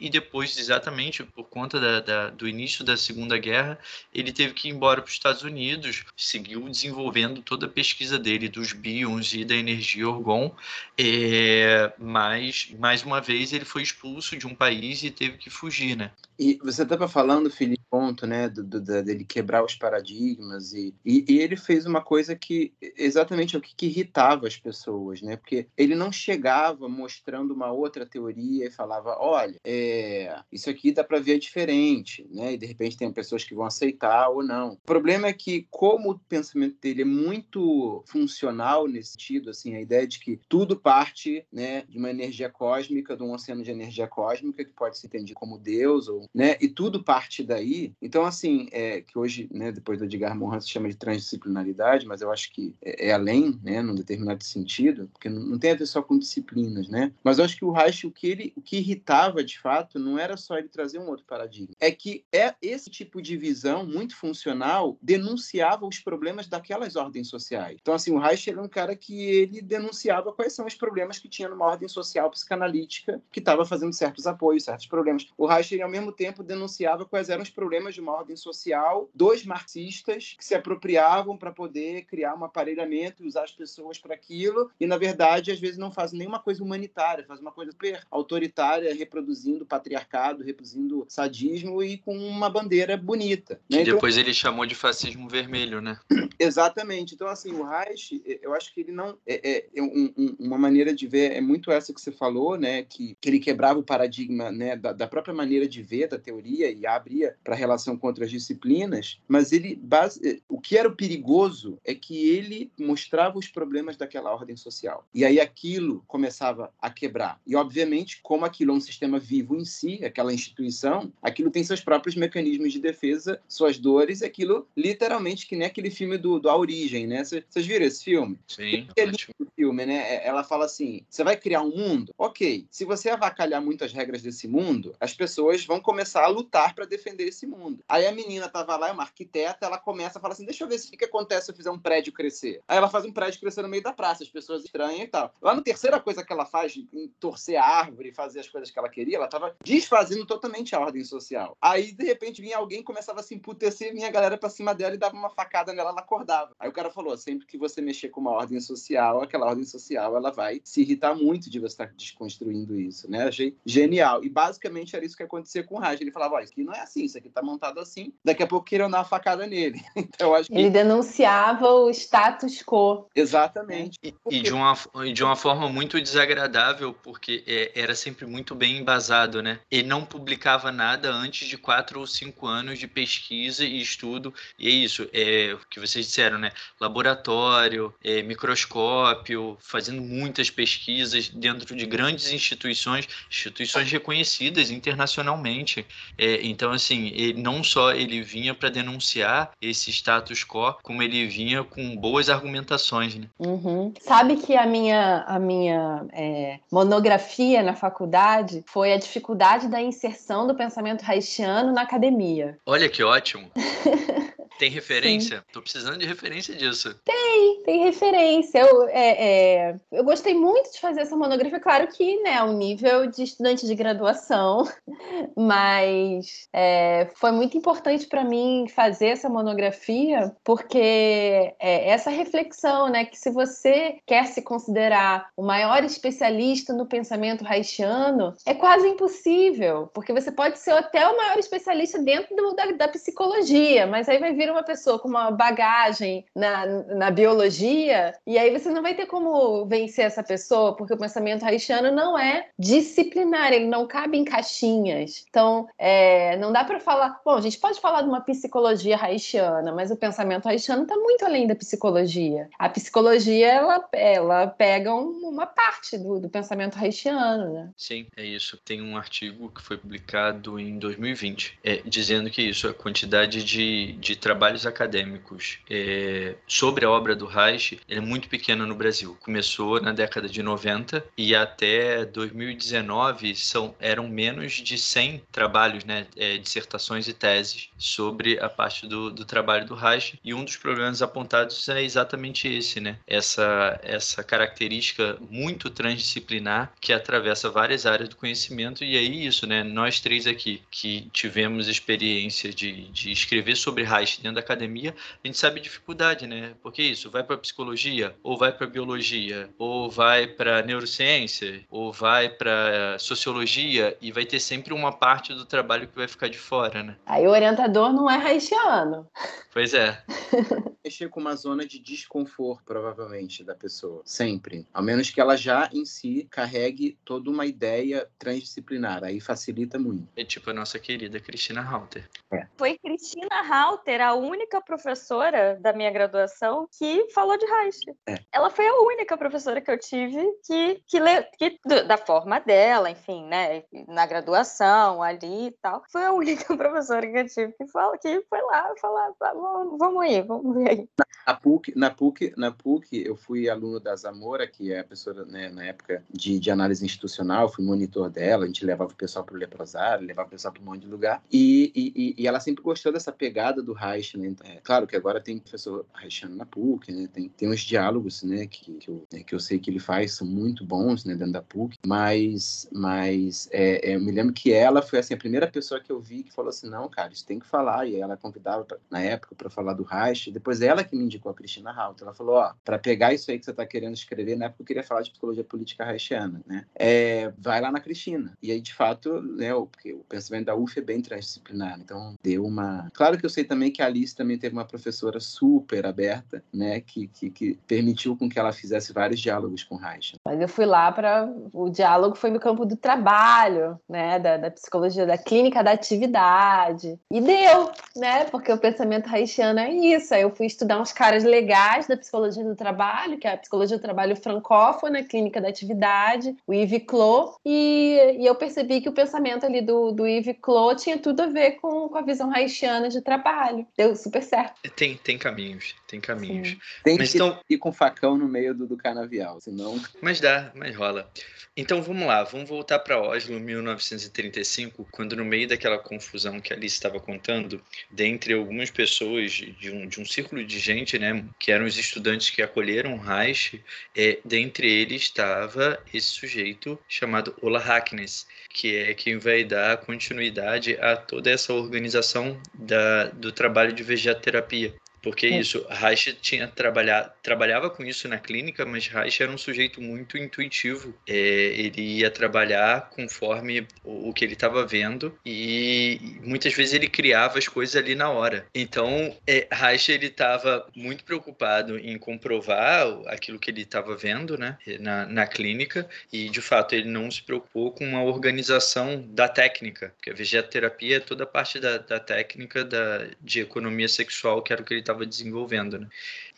e depois, exatamente por conta da, da, do início da Segunda Guerra, ele teve que ir embora para os Estados Unidos, seguiu desenvolvendo toda a pesquisa dele dos bíons e da energia orgon, é, mas, mais uma vez, ele foi expulso de um país e teve que fugir, né? E você estava falando, Felipe, ponto, né, do, do, dele quebrar os paradigmas e, e, e, ele fez uma coisa que exatamente é o que, que, irritava as pessoas, né, porque ele não chegava mostrando uma outra teoria e falava, olha, é, isso aqui dá para ver diferente, né, e de repente tem pessoas que vão aceitar ou não. O problema é que como o pensamento dele é muito funcional nesse sentido, assim, a ideia de que tudo parte, né, de uma energia cósmica, de um oceano de energia cósmica que pode ser entendido como Deus ou né? E tudo parte daí. Então, assim, é, que hoje, né, depois do Edgar Morin se chama de transdisciplinaridade, mas eu acho que é, é além, né, num determinado sentido, porque não, não, tem a ver só com disciplinas, né? Mas eu acho que o Reich, o que ele, o que irritava de fato, não era só ele trazer um outro paradigma, é que é esse tipo de visão muito funcional denunciava os problemas daquelas ordens sociais. Então, assim, o Reich era um cara que ele denunciava quais são os problemas que tinha numa ordem social psicanalítica que estava fazendo certos apoios, certos problemas. O Reich, ele, ao mesmo tempo denunciava quais eram os problemas de uma ordem social dos marxistas que se apropriavam para poder criar um aparelhamento e usar as pessoas para aquilo e na verdade às vezes não fazem nenhuma coisa humanitária, fazem uma coisa super autoritária, reproduzindo patriarcado, reproduzindo sadismo e com uma bandeira bonita. Né? Que então, depois ele chamou de fascismo vermelho, né? [coughs] Exatamente. Então assim o Reich, eu acho que ele não é, é, é um, um, uma maneira de ver é muito essa que você falou, né? Que, que ele quebrava o paradigma né, da, da própria maneira de ver da teoria e abria para a relação com outras disciplinas, mas ele base... o que era o perigoso é que ele mostrava os problemas daquela ordem social. E aí aquilo começava a quebrar. E obviamente, como aquilo é um sistema vivo em si, aquela instituição, aquilo tem seus próprios mecanismos de defesa, suas dores, aquilo literalmente que nem aquele filme do, do A Origem, né? Vocês viram esse filme? Sim, ótimo. filme, né? É, ela fala assim: você vai criar um mundo? Ok. Se você avacalhar muito as regras desse mundo, as pessoas vão começar a lutar para defender esse mundo. Aí a menina tava lá, é uma arquiteta, ela começa a falar assim: deixa eu ver o que acontece se eu fizer um prédio crescer. Aí ela faz um prédio crescer no meio da praça, as pessoas estranham e tal. Lá na terceira coisa que ela faz, em torcer a árvore, fazer as coisas que ela queria, ela tava desfazendo totalmente a ordem social. Aí, de repente, vinha alguém, começava a se emputecer, vinha a galera pra cima dela e dava uma facada nela, ela acordava. Aí o cara falou: sempre que você mexer com uma ordem social, aquela ordem social ela vai se irritar muito de você estar desconstruindo isso, né? Achei genial. E basicamente era isso que acontecia com Ele falava: ó, isso aqui não é assim, isso aqui tá montado assim. Daqui a pouco queriam dar uma facada nele. [laughs] então acho que. Ele denunciava o status quo. Exatamente. E, e de, uma, de uma forma muito desagradável, porque é, era sempre muito bem embasado, né? Ele não publicava nada antes de quatro ou cinco anos de pesquisa e estudo. E é isso, é o que vocês disseram, né? Laboratório, é, microscópio, fazendo muitas pesquisas dentro de grandes instituições, instituições reconhecidas internacionalmente. É, então, assim, ele, não só ele vinha para denunciar esse status quo, como ele vinha com boas argumentações. Né? Uhum. Sabe que a minha, a minha é, monografia na faculdade foi a dificuldade da inserção do pensamento haitiano na academia. Olha que ótimo! [laughs] Tem referência? Sim. Tô precisando de referência disso. Tem, tem referência. Eu, é, é, eu gostei muito de fazer essa monografia. Claro que, né, o nível de estudante de graduação, [laughs] mas é, foi muito importante para mim fazer essa monografia, porque é, essa reflexão, né, que se você quer se considerar o maior especialista no pensamento haitiano, é quase impossível, porque você pode ser até o maior especialista dentro do, da, da psicologia, mas aí vai vir uma pessoa com uma bagagem na, na biologia, e aí você não vai ter como vencer essa pessoa, porque o pensamento haitiano não é disciplinar, ele não cabe em caixinhas. Então, é, não dá para falar. Bom, a gente pode falar de uma psicologia haitiana, mas o pensamento haitiano está muito além da psicologia. A psicologia, ela, ela pega um, uma parte do, do pensamento haitiano, né? Sim, é isso. Tem um artigo que foi publicado em 2020, é, dizendo que isso, a quantidade de, de trabalhos acadêmicos é, sobre a obra do Reich é muito pequena no Brasil. Começou na década de 90 e até 2019 são, eram menos de 100 trabalhos, né, é, dissertações e teses sobre a parte do, do trabalho do Reich. E um dos problemas apontados é exatamente esse, né? Essa, essa característica muito transdisciplinar que atravessa várias áreas do conhecimento. E aí, isso, né? Nós três aqui que tivemos experiência de, de escrever sobre Reich dentro da academia, a gente sabe a dificuldade, né? Porque isso vai para psicologia, ou vai para biologia, ou vai para neurociência, ou vai para sociologia, e vai ter sempre uma parte do trabalho que vai ficar de fora, né? Aí o orientador não é haitiano. Pois é. [laughs] Mexer com uma zona de desconforto, provavelmente, da pessoa. Sempre. Ao menos que ela já em si carregue toda uma ideia transdisciplinar. Aí facilita muito. É tipo a nossa querida Cristina Halter. É. Foi Cristina Halter, a única professora da minha graduação que falou de Reich. É. Ela foi a única professora que eu tive que, que, que, da forma dela, enfim, né, na graduação ali e tal, foi a única [laughs] professora que eu tive que, fala, que foi lá falar, tá vamos aí, vamos ver aí. Na PUC, na PUC, na PUC eu fui aluno da Zamora, que é a professora, né, na época de, de análise institucional, fui monitor dela, a gente levava o pessoal para o leprosário, levava o pessoal para um monte de lugar, e, e, e ela sempre gostou dessa pegada do Reich, né? É, claro que agora tem professor Reichiano na PUC, né? Tem, tem uns diálogos, né, que, que, eu, né, que eu sei que ele faz, são muito bons, né, dentro da PUC, mas, mas é, é, eu me lembro que ela foi, assim, a primeira pessoa que eu vi que falou assim, não, cara, isso tem que falar, e ela convidava, pra, na época, para falar do Reich, depois ela que me indicou a Cristina Halt, ela falou, ó, para pegar isso aí que você está querendo escrever, na época eu queria falar de psicologia política reichiana, né, é, vai lá na Cristina, e aí, de fato, né, o, porque o pensamento da UF é bem transdisciplinar, então deu uma... Claro que eu sei também que a Alice também teve uma professora super aberta, né, que, que, que permitiu com que ela fizesse vários diálogos com Reich. Mas eu fui lá para o diálogo foi no campo do trabalho, né, da, da, psicologia da clínica da atividade e deu, né, porque o pensamento haitiano é isso. Aí eu fui estudar uns caras legais da psicologia do trabalho, que é a psicologia do trabalho francófona, clínica da atividade, o Yves Clos, e, e eu percebi que o pensamento ali do, do Yves Clos tinha tudo a ver com, com a visão haitiana de trabalho. Deu super certo. Tem, tem caminhos, tem caminhos. Sim. Tem Mas que então... ir com facão no meio do, do canavial, senão. Mas dá, mas rola. Então vamos lá, vamos voltar para Oslo, 1935, quando no meio daquela confusão que a Alice estava contando, dentre algumas pessoas de um, de um círculo de gente, né, que eram os estudantes que acolheram Reich, é, dentre eles estava esse sujeito chamado Ola Hackness, que é quem vai dar continuidade a toda essa organização da, do trabalho de vegeterapia. Porque é. isso, Reich tinha trabalhado, trabalhava com isso na clínica, mas Reich era um sujeito muito intuitivo. É, ele ia trabalhar conforme o, o que ele estava vendo e muitas vezes ele criava as coisas ali na hora. Então, é, Reich ele estava muito preocupado em comprovar aquilo que ele estava vendo, né, na, na clínica e de fato ele não se preocupou com uma organização da técnica, porque a vegetoterapia é toda a parte da, da técnica da, de economia sexual que era o que ele estava desenvolvendo, né?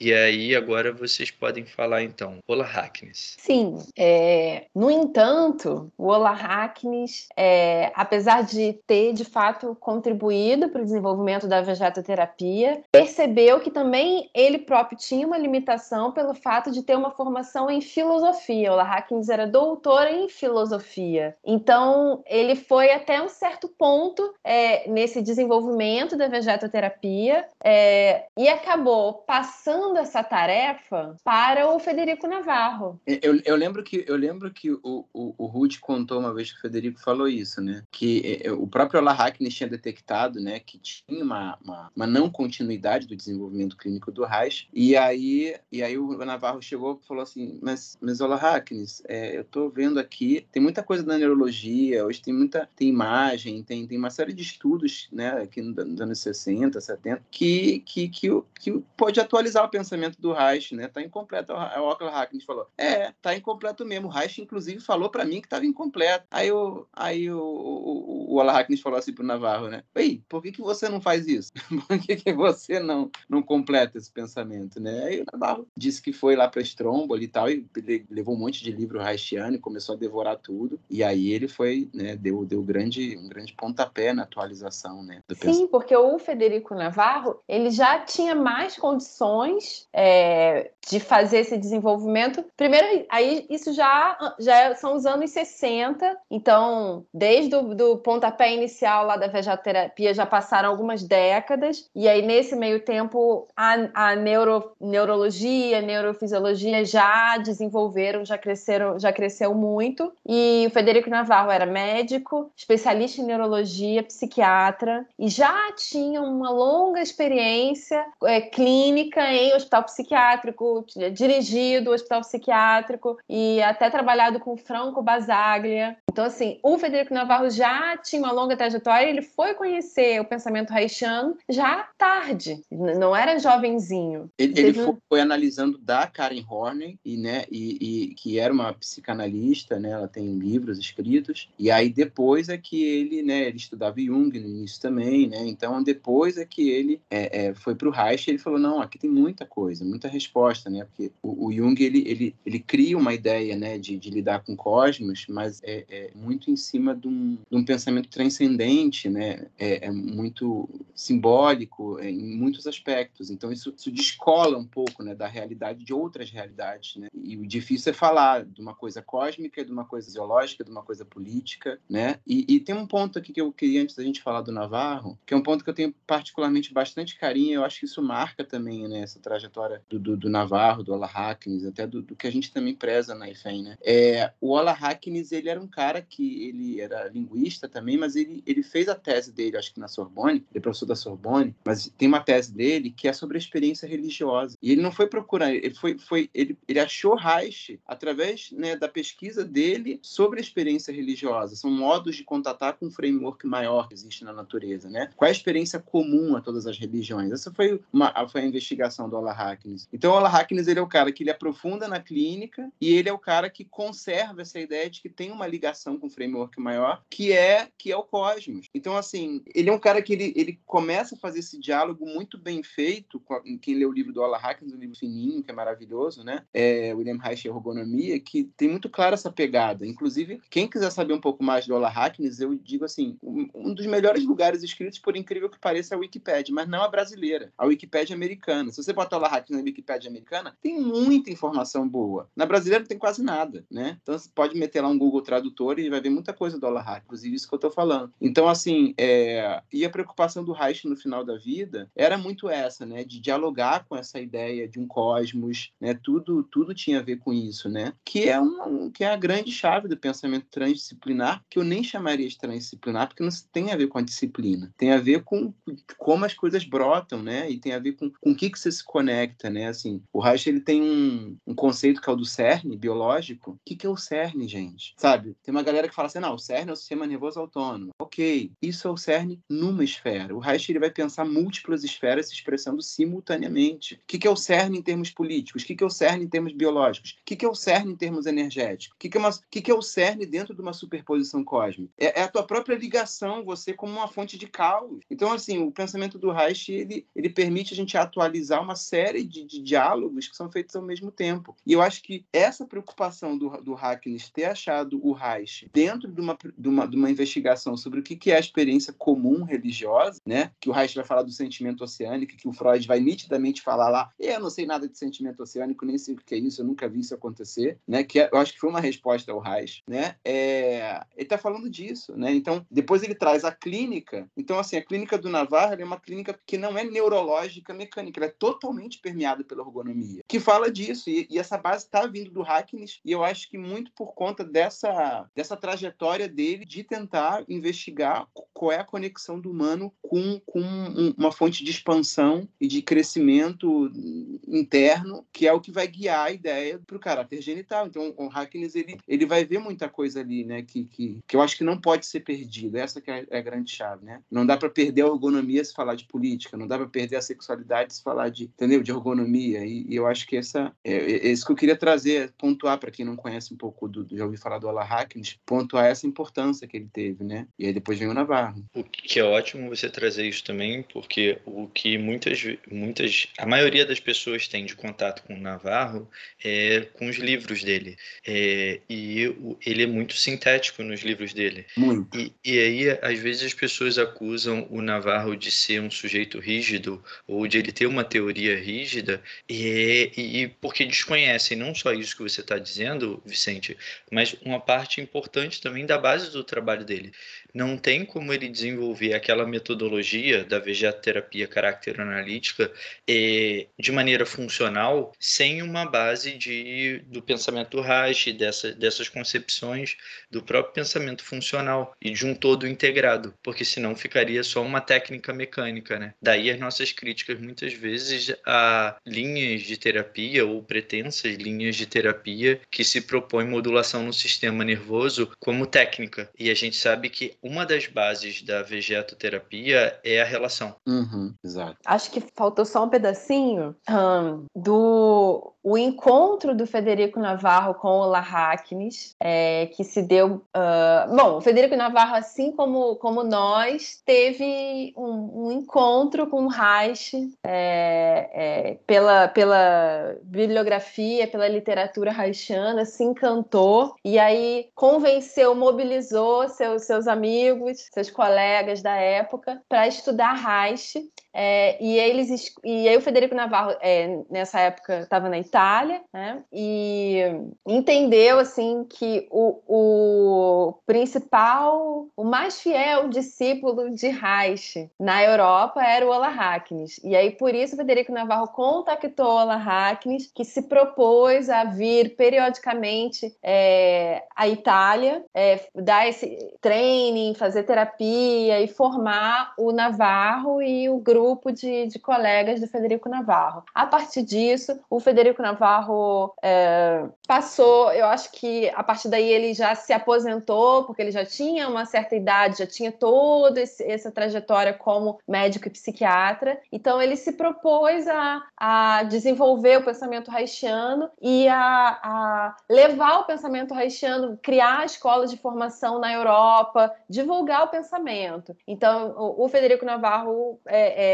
E aí agora vocês podem falar então, Ola Hackness. Sim, é, no entanto, o Ola Hackness, é, apesar de ter de fato contribuído para o desenvolvimento da vegetoterapia, percebeu que também ele próprio tinha uma limitação pelo fato de ter uma formação em filosofia. Ola Hackness era doutor em filosofia, então ele foi até um certo ponto é, nesse desenvolvimento da vegetoterapia é, e acabou passando passando essa tarefa para o Federico Navarro. Eu, eu lembro que, eu lembro que o, o, o Ruth contou uma vez que o Federico falou isso, né? Que é, o próprio Ola Hackney tinha detectado né, que tinha uma, uma, uma, não continuidade do desenvolvimento clínico do Reich. E aí, e aí o Navarro chegou e falou assim: Mas, mas Ola Hackney, é, eu estou vendo aqui, tem muita coisa da neurologia, hoje tem muita tem imagem, tem, tem uma série de estudos né, aqui nos anos 60, 70, que, que, que, que pode atualizar pensamento do Reich, né? Tá incompleto. O Ockler Hackney falou: É, tá incompleto mesmo. O Reich, inclusive, falou para mim que estava incompleto. Aí o, aí o, o, o Hackney falou assim pro Navarro, né? Ei, por que, que você não faz isso? [laughs] por que, que você não, não completa esse pensamento, né? Aí o Navarro disse que foi lá para Stromboli e tal, e levou um monte de livro Reichiano e começou a devorar tudo. E aí ele foi, né? Deu, deu grande, um grande pontapé na atualização, né? Sim, porque o Federico Navarro, ele já tinha mais condições é, de fazer esse desenvolvimento. Primeiro, aí isso já, já são os anos 60, então, desde o do pontapé inicial lá da vegeterapia já passaram algumas décadas, e aí nesse meio tempo a, a neuro, neurologia, a neurofisiologia já desenvolveram, já cresceram, já cresceu muito, e o Federico Navarro era médico, especialista em neurologia, psiquiatra, e já tinha uma longa experiência é, clínica em hospital psiquiátrico, dirigido o hospital psiquiátrico e até trabalhado com Franco Basaglia. Então, assim, o Federico Navarro já tinha uma longa trajetória, ele foi conhecer o pensamento haitiano já tarde, não era jovenzinho. Ele, ele foi, foi, analisando da Karen Horney, e, né, e, e, que era uma psicanalista, né, ela tem livros escritos, e aí depois é que ele, né, ele estudava Jung no início também, né, então depois é que ele é, é, foi para o Reich e ele falou, não, aqui tem muita coisa, muita resposta, né? Porque o, o Jung ele, ele, ele cria uma ideia, né, de, de lidar com cosmos, mas é, é muito em cima de um, de um pensamento transcendente, né? É, é muito simbólico é, em muitos aspectos. Então isso, isso descola um pouco, né, da realidade de outras realidades, né? E o difícil é falar de uma coisa cósmica, de uma coisa geológica, de uma coisa política, né? E, e tem um ponto aqui que eu queria antes da gente falar do Navarro, que é um ponto que eu tenho particularmente bastante carinho. Eu acho que isso marca também né, essa trajetória do, do, do Navarro, do Ola Hacknes, até do, do, que a gente também preza na IFEM. Né? É, o Ola Hacknes, ele era um cara que ele era linguista também, mas ele, ele fez a tese dele, acho que na Sorbonne, ele é professor da Sorbonne, mas tem uma tese dele que é sobre a experiência religiosa. E ele não foi procurar, ele foi, foi ele, ele achou Reich através né, da pesquisa dele sobre a experiência religiosa. São modos de contatar com um framework maior que existe na natureza, né? Qual é a experiência comum a todas as religiões? Essa foi uma foi a investigação do Ola Hacknes. Então, o Ola Hacknes ele é o cara que ele aprofunda na clínica e ele é o cara que conserva essa ideia de que tem uma ligação com o framework maior, que é que é o cosmos. Então, assim, ele é um cara que ele, ele começa a fazer esse diálogo muito bem feito. Com a, quem lê o livro do Ola Hacknes, um livro fininho, que é maravilhoso, né? É, William Reich Ergonomia, que tem muito clara essa pegada. Inclusive, quem quiser saber um pouco mais do Ola Hacknes, eu digo assim, um dos melhores lugares escritos, por incrível que pareça, é a Wikipedia, mas não a brasileira, a Wikipedia americana. Se você Ola Hacknes na Wikipedia americana, tem muita informação boa. Na brasileira não tem quase nada, né? Então você pode meter lá um Google Tradutor e vai ver muita coisa do Ola Hacknes, inclusive isso que eu estou falando. Então, assim, é... e a preocupação do Reich no final da vida era muito essa, né? De dialogar com essa ideia de um cosmos, né? Tudo, tudo tinha a ver com isso, né? Que é, uma, que é a grande chave do pensamento transdisciplinar, que eu nem chamaria de transdisciplinar, porque não tem a ver com a disciplina. Tem a ver com como as coisas brotam, né? E tem a ver com, com o que, que você se conecta, né? Assim, o Reich, ele tem um, um conceito que é o do CERN, biológico. O que, que é o CERN, gente? Sabe? Tem uma galera que fala assim, não, o CERN é o sistema nervoso autônomo. Ok, isso é o CERN numa esfera. O Reich, ele vai pensar múltiplas esferas se expressando simultaneamente. O que, que é o CERN em termos políticos? O que, que é o CERN em termos biológicos? O que, que é o CERN em termos energéticos? O que, que, é, que, que é o CERN dentro de uma superposição cósmica? É, é, a tua própria ligação, você como uma fonte de caos. Então, assim, o pensamento do Reich, ele, ele permite a gente atualizar uma série de, de diálogos que são feitos ao mesmo tempo. E eu acho que essa preocupação do, do Hackness ter achado o Reich dentro de uma, de uma, de uma investigação sobre o que, que é a experiência comum religiosa, né? que o Reich vai falar do sentimento oceânico, que o Freud vai nitidamente falar lá, eu não sei nada de sentimento oceânico, nem sei o que é isso, eu nunca vi isso acontecer, né? que é, eu acho que foi uma resposta ao Reich. Né? É, ele está falando disso. Né? Então, depois ele traz a clínica. Então, assim, a clínica do Navarro é uma clínica que não é neurológica mecânica, ela é totalmente permeada pela ergonomia, que fala disso. E, e essa base está vindo do Hackness, e eu acho que muito por conta dessa, dessa trajetória dele de tentar investigar qual é a conexão do humano com, com uma fonte de expansão e de crescimento interno, que é o que vai guiar a ideia para o caráter genital. Então, o Hackness, ele, ele vai ver muita coisa ali, né, que, que, que eu acho que não pode ser perdido. Essa que é, é a grande chave, né? Não dá para perder a ergonomia se falar de política, não dá para perder a sexualidade se falar de, entendeu, de ergonomia. E, e eu acho que essa é, é, isso que eu queria trazer, pontuar para quem não conhece um pouco do, já ouvi falar do Ola Hackness, pontuar essa importância que ele teve, né? E aí depois vem o Navarro. O que é ótimo você trazer isso também, porque o que muitas, muitas, a maioria das pessoas tem de contato com o Navarro é com os livros dele. É, e ele é muito sintético nos livros dele. Muito. E, e aí, às vezes, as pessoas acusam o Navarro de ser um sujeito rígido ou de ele ter uma teoria rígida, e, e porque desconhecem não só isso que você está dizendo, Vicente, mas uma parte importante também da base do trabalho dele não tem como ele desenvolver aquela metodologia da vegetoterapia caracteroanalítica eh, de maneira funcional sem uma base de, do pensamento Reich, dessa, dessas concepções do próprio pensamento funcional e de um todo integrado, porque senão ficaria só uma técnica mecânica, né? Daí as nossas críticas muitas vezes a linhas de terapia ou pretensas linhas de terapia que se propõem modulação no sistema nervoso como técnica. E a gente sabe que uma das bases da vegetoterapia é a relação. Uhum, exato. Acho que faltou só um pedacinho um, do o encontro do Federico Navarro com o Larracnes, é, que se deu. Uh, bom, o Federico Navarro, assim como, como nós, teve um, um encontro com o Reich é, é, pela, pela bibliografia, pela literatura reichiana, se encantou e aí convenceu, mobilizou seus, seus amigos, seus colegas da época para estudar Reich É, e eles e aí o Federico Navarro é, nessa época estava na Itália, né? E entendeu assim que o, o principal, o mais fiel discípulo de Reich na Europa era o Ola Hacknes. E aí por isso o Federico Navarro contactou o Ola Hacknes, que se propôs a vir periodicamente é, à Itália, é, dar esse training, fazer terapia e formar o Navarro e o grupo de, de colegas do Federico Navarro. A partir disso, o Federico Navarro é, passou, eu acho que a partir daí ele já se aposentou, porque ele já tinha uma certa idade, já tinha toda essa trajetória como médico e psiquiatra. Então ele se propôs a, a desenvolver o pensamento haitiano e a, a levar o pensamento haitiano, criar escolas de formação na Europa, divulgar o pensamento. Então o, o Federico Navarro é, é,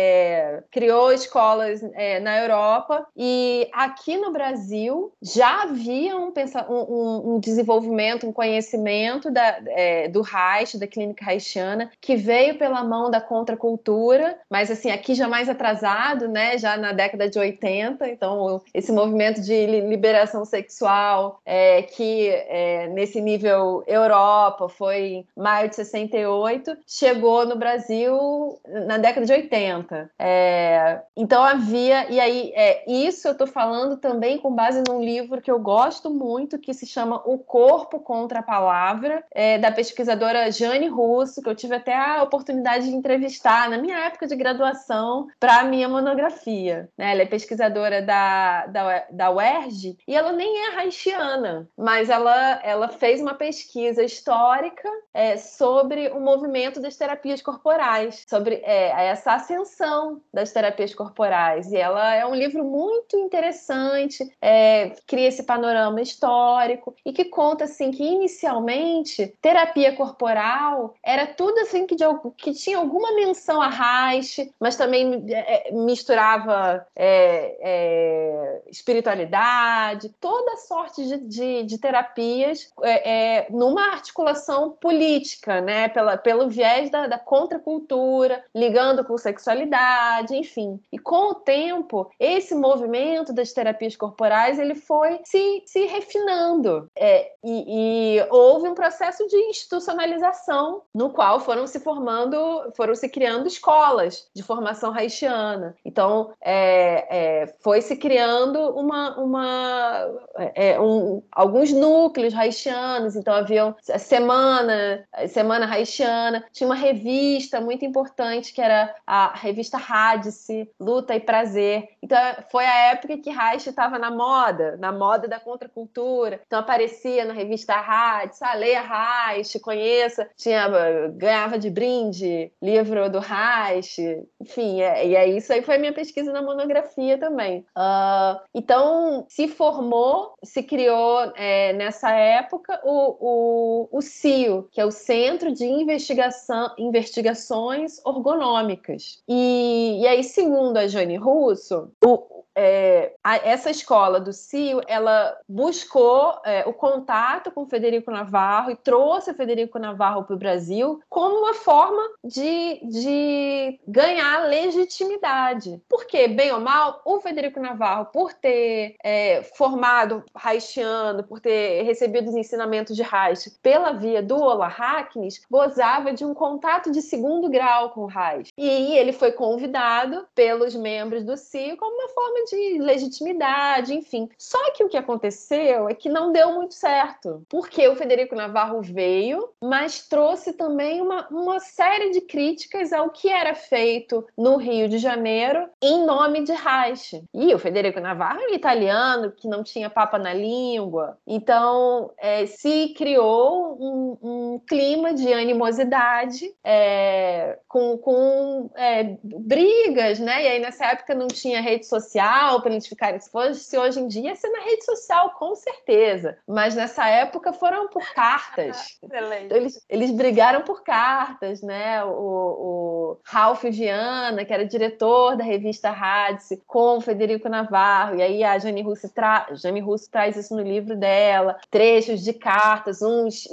criou escolas é, na Europa e aqui no Brasil já havia um, um, um desenvolvimento, um conhecimento da, é, do Reich, da clínica haitiana, que veio pela mão da contracultura, mas assim, aqui já mais atrasado, né? Já na década de 80, então esse movimento de liberação sexual, é, que é, nesse nível Europa foi maio de 68, chegou no Brasil na década de 80. É, então havia, e aí, é, isso eu estou falando também com base num livro que eu gosto muito, que se chama O Corpo contra a Palavra, é, da pesquisadora Jane Russo, que eu tive até a oportunidade de entrevistar na minha época de graduação para a minha monografia. Né? Ela é pesquisadora da, da, da UERJ e ela nem é haitiana, mas ela, ela fez uma pesquisa histórica é, sobre o movimento das terapias corporais, sobre é, essa ascensão das terapias corporais. E ela é um livro muito interessante, é, cria esse panorama histórico e que conta assim que inicialmente terapia corporal era tudo assim que, de, que tinha alguma menção a Reich, mas também é, misturava é, é, espiritualidade, toda sorte de, de, de terapias é, é, numa articulação política, né? Pela, pelo viés da, da contracultura, ligando com sexualidade, enfim. E com o tempo, esse movimento das terapias corporais ele foi se, se refinando. É, e, e, houve um processo de institucionalização no qual foram se formando, foram se criando escolas de formação haitiana. Então, é, é, foi se criando uma, uma, é, um, alguns núcleos haitianos. Então, havia a semana, a semana haitiana. Tinha uma revista muito importante que era a revista Radice, Luta e Prazer. Então, foi a época que Reich estava na moda, na moda da contracultura. Então, aparecia na revista Radice, ah, leia Reich, conheça. Tinha, ganhava de brinde livro do Reich. Enfim, é, e é isso aí foi a minha pesquisa na monografia também. Uh, então, se formou, se criou é, nessa época o, o, o CIO, que é o Centro de Investigação, Investigações Orgonômicas. E, e aí, segundo a Jane Russo, o, é, a, essa escola do CIO, ela buscou é, o contato com Federico Navarro e trouxe Federico Navarro para o Brasil como uma forma de, de ganhar legitimidade. Porque, bem ou mal, o Federico Navarro, por ter é, formado haitiano, por ter recebido os ensinamentos de Reich pela via do Ola Hacknes, gozava de um contato de segundo grau com Reich. E ele foi convidado pelos membros do CIO como uma forma de legitimidade, enfim. Só que o que aconteceu é que não deu muito certo, porque o Federico Navarro veio, mas trouxe também uma, uma série de críticas ao que era feito no Rio de Janeiro em nome de Reich. E o Federico Navarro é um italiano que não tinha papa na língua, então é, se criou um, um, clima de animosidade é, com, com é, brigas, né? E aí nessa época não tinha rede social para identificar Se fosse hoje em dia, ia ser na rede social, com certeza. Mas nessa época foram por cartas. [laughs] Então, eles, eles brigaram por cartas, né? O, o Ralph Viana, que era diretor da revista Radice, com o Federico Navarro. E aí a Jane Russo, tra... Jane Russo traz isso no livro dela, trechos de cartas, uns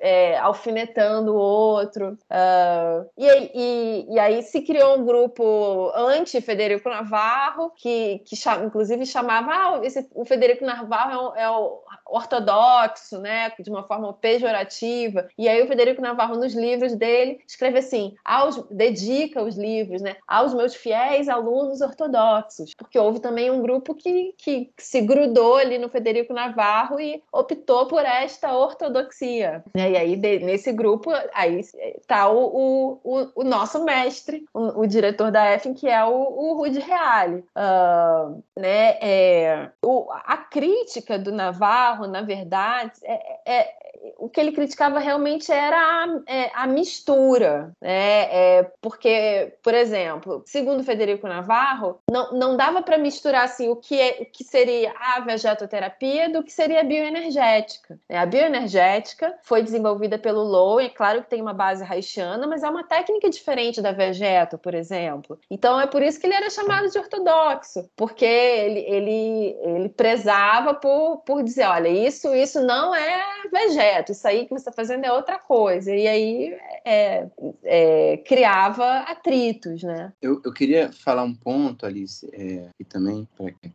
é, alfinetando o outro. Uh, e, e, e, aí se criou um grupo anti-Federico Navarro, que, que inclusive chamava ah, esse, o Federico Navarro é o, é o ortodoxo, né, de uma forma pejorativa. E aí o Federico Navarro nos livros dele escreve assim, aos, dedica os livros, né, aos meus fiéis alunos ortodoxos, porque houve também um grupo que, que se grudou ali no Federico Navarro e optou por esta ortodoxia. E aí de, nesse grupo aí está o, o, o, nosso mestre, o, o, diretor da EFN, que é o, o Rudy Reale. Uh, né, é, o, a crítica do Navarro na verdade, é, é, o que ele criticava realmente era a, é, a mistura, né? É, porque, por exemplo, segundo Federico Navarro, não, não dava para misturar assim o que, é, o que seria a vegetoterapia do que seria a bioenergética. Né? A bioenergética foi desenvolvida pelo Low, é claro que tem uma base haitiana, mas é uma técnica diferente da vegeto, por exemplo. Então é por isso que ele era chamado de ortodoxo, porque ele, ele, ele prezava por, por dizer, olha, isso, isso não é vegeto projeto, isso aí que você está fazendo é outra coisa. E aí é, é, criava atritos, né? Eu, eu queria falar um ponto, Alice, é, e também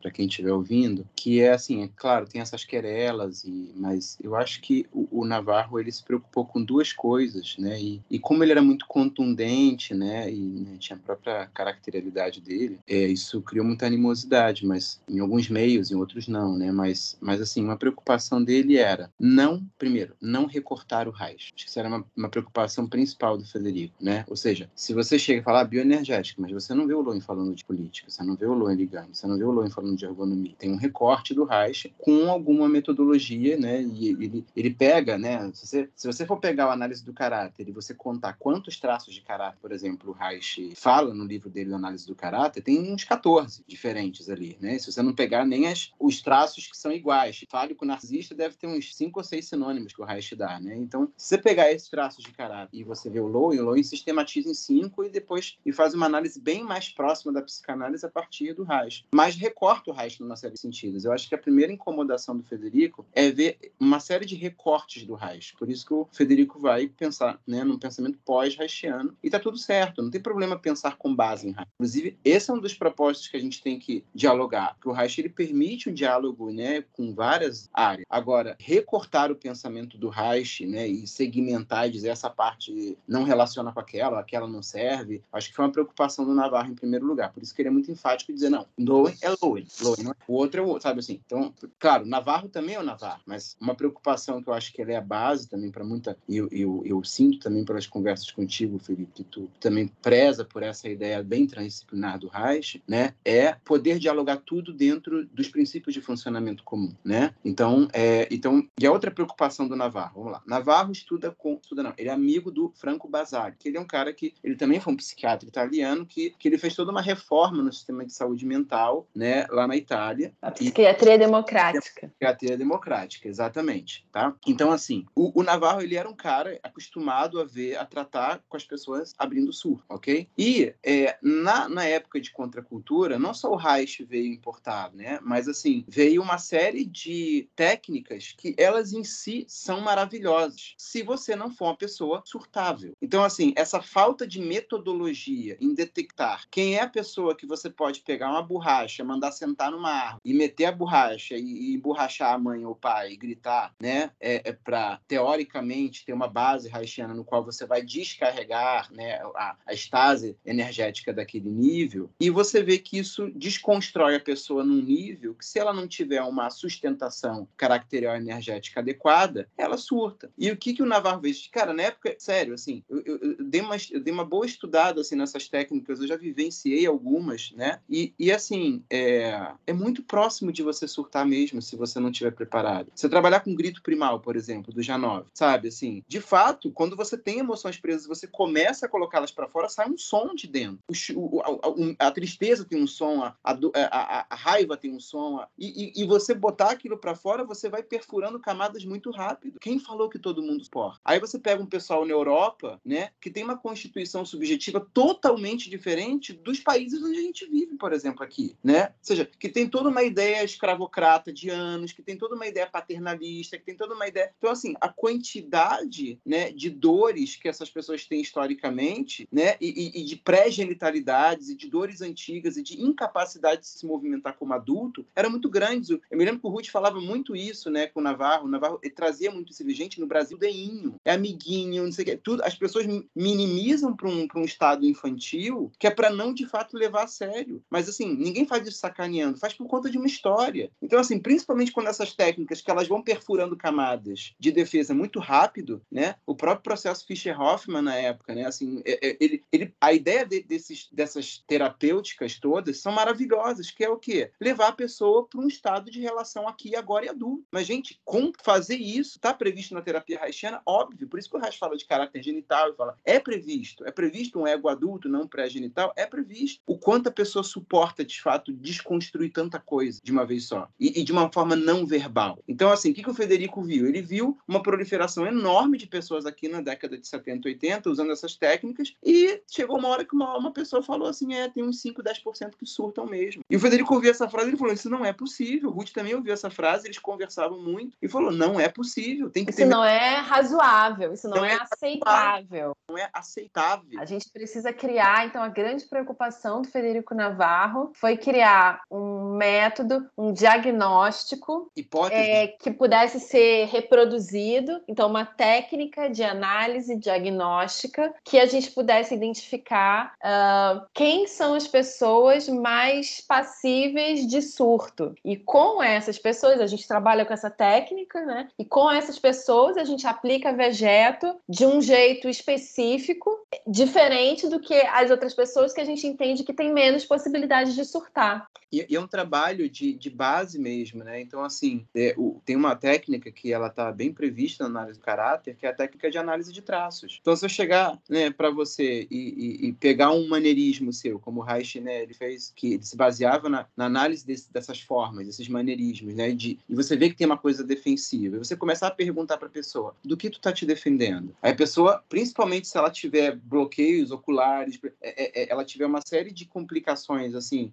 para quem estiver ouvindo, que é assim, é claro, tem essas querelas, e, mas eu acho que o, o Navarro ele se preocupou com duas coisas, né? E, e como ele era muito contundente, né? E né, tinha a própria característica dele, é, isso criou muita animosidade, mas em alguns meios, em outros não, né? Mas, mas assim, uma preocupação dele era não, primeiro, Primeiro, não recortar o Reich. Acho que isso era uma, uma, preocupação principal do Federico, né? Ou seja, se você chega a falar bioenergética, mas você não vê o Loen falando de política, você não vê o Loen ligando, você não vê o Loen falando de ergonomia. Tem um recorte do Reich com alguma metodologia, né? E ele, ele pega, né? Se você, se você for pegar a análise do caráter e você contar quantos traços de caráter, por exemplo, o Reich fala no livro dele, Análise do Caráter, tem uns 14 diferentes ali, né? Se você não pegar nem as, os traços que são iguais. Fálico narcisista deve ter uns 5 ou 6 sinônimos que o Reich dá, né? Então, se você pegar esses traços de caráter e você vê o Lowen, o Lowen sistematiza em cinco e depois e faz uma análise bem mais próxima da psicanálise a partir do Reich. Mas recorta o Reich numa série de sentidos. Eu acho que a primeira incomodação do Federico é ver uma série de recortes do Reich. Por isso que o Federico vai pensar, né, num pensamento pós-reichiano e tá tudo certo, não tem problema pensar com base em Reich. Inclusive, esse é um dos propósitos que a gente tem que dialogar, que o Reich ele permite um diálogo, né, com várias áreas. Agora, recortar o pensamento do Reich, né, e segmentar e dizer essa parte não relaciona com aquela, aquela não serve, acho que foi uma preocupação do Navarro em primeiro lugar. Por isso que ele é muito enfático e dizer, não, Lowen é Lowen, Lowen é... o outro é o outro, sabe assim? Então, claro, Navarro também é o Navarro, mas uma preocupação que eu acho que ele é a base também para muita, eu, eu, eu, sinto também pelas conversas contigo, Felipe, que tu também preza por essa ideia bem transdisciplinar do Reich, né, é poder dialogar tudo dentro dos princípios de funcionamento comum, né? Então, é, então e a outra preocupação do do Navarro. Vamos lá. Navarro estuda com. Estuda não. Ele é amigo do Franco Basaglia, que ele é um cara que. Ele também foi um psiquiatra italiano que, que ele fez toda uma reforma no sistema de saúde mental, né, lá na Itália. A psiquiatria e... democrática. Psiquiatria democrática, exatamente. Tá? Então, assim, o, o, Navarro ele era um cara acostumado a ver, a tratar com as pessoas abrindo surto, ok? E é, na, na época de contracultura, não só o Reich veio importado, né? Mas assim, veio uma série de técnicas que elas em si são maravilhosas, se você não for uma pessoa surtável. Então, assim, essa falta de metodologia em detectar quem é a pessoa que você pode pegar uma borracha, mandar sentar numa árvore e meter a borracha e, e emborrachar a mãe ou o pai e gritar, né, é, é para, teoricamente, ter uma base haitiana no qual você vai descarregar né, a, a estase energética daquele nível, e você vê que isso desconstrói a pessoa num nível que, se ela não tiver uma sustentação caracterial energética adequada, ela surta. E o que, que o Navarro fez? Cara, na época, sério, assim, eu, eu, eu, dei uma, eu dei uma boa estudada assim, nessas técnicas, eu já vivenciei algumas, né? E, e assim, é, é muito próximo de você surtar mesmo se você não estiver preparado. Você trabalhar com grito primal, por exemplo, do Janov, sabe? Assim, de fato, quando você tem emoções presas, você começa a colocá-las para fora, sai um som de dentro. O, a, a, a, tristeza tem um som, a, a, raiva tem um som, e, e, e você botar aquilo para fora, você vai perfurando camadas muito rápido rápido. Quem falou que todo mundo suporta? Aí você pega um pessoal na Europa, né, que tem uma constituição subjetiva totalmente diferente dos países onde a gente vive, por exemplo, aqui, né? Ou seja, que tem toda uma ideia escravocrata de anos, que tem toda uma ideia paternalista, que tem toda uma ideia. Então, assim, a quantidade né, de dores que essas pessoas têm historicamente, né, e, e de pré-genitalidades e de dores antigas e de incapacidade de se movimentar como adulto, era muito grande. Eu me lembro que o Ruth falava muito isso, né, com o Navarro. O Navarro trazia muito isso. Gente, no Brasil, deinho, é amiguinho, não sei o que. Tudo, as pessoas minimizam para um, um estado infantil que é para não, de fato, levar a sério. Mas, assim, ninguém faz isso sacaneando, faz por conta de uma história. Então, assim, principalmente quando essas técnicas que elas vão perfurando camadas de defesa muito rápido, né? O próprio processo Fischer-Hoffmann na época, né? Assim, é, é, ele, ele, a ideia de, desses, dessas terapêuticas todas são maravilhosas, que é o quê? Levar a pessoa para um estado de relação aqui, agora e adulto. Mas, gente, com fazer isso está previsto na terapia haitiana, óbvio. Por isso que o Reich fala de caráter genital e fala, é previsto, é previsto um ego adulto, não pré-genital, é previsto. O quanto a pessoa suporta, de fato, desconstruir tanta coisa de uma vez só. E, e de uma forma não verbal. Então, assim, o que, que o Federico viu? Ele viu uma proliferação enorme de pessoas aqui na década de 70, 80, usando essas técnicas, e chegou uma hora que uma, uma pessoa falou assim: é, tem uns 5, 10% que surtam mesmo. E o Federico ouviu essa frase e falou: Isso não é possível. O Ruth também ouviu essa frase, eles conversavam muito, e falou: Não é possível. Tem que isso ter... não é razoável, isso não, não é, é aceitável. Não é aceitável. A gente precisa criar, então, a grande preocupação do Federico Navarro foi criar um método, um diagnóstico é, que pudesse ser reproduzido. Então, uma técnica de análise diagnóstica que a gente pudesse identificar uh, quem são as pessoas mais passíveis de surto. E com essas pessoas, a gente trabalha com essa técnica, né? E com essas pessoas, a gente aplica vegeto de um jeito específico, diferente do que as outras pessoas que a gente entende que tem menos possibilidade de surtar. E, e é um trabalho de, de base mesmo, né? Então, assim, é, o, tem uma técnica que ela está bem prevista na análise do caráter, que é a técnica de análise de traços. Então, se eu chegar né, para você e, e, e, pegar um maneirismo seu, como o Reich, né, ele fez, que ele se baseava na, na análise desse, dessas formas, desses maneirismos, né? De, e você vê que tem uma coisa defensiva. E você começar a perguntar para a pessoa, do que tu tá te defendendo? Aí a pessoa, principalmente se ela tiver bloqueios oculares, é, é, é ela tiver uma série de complicações, assim,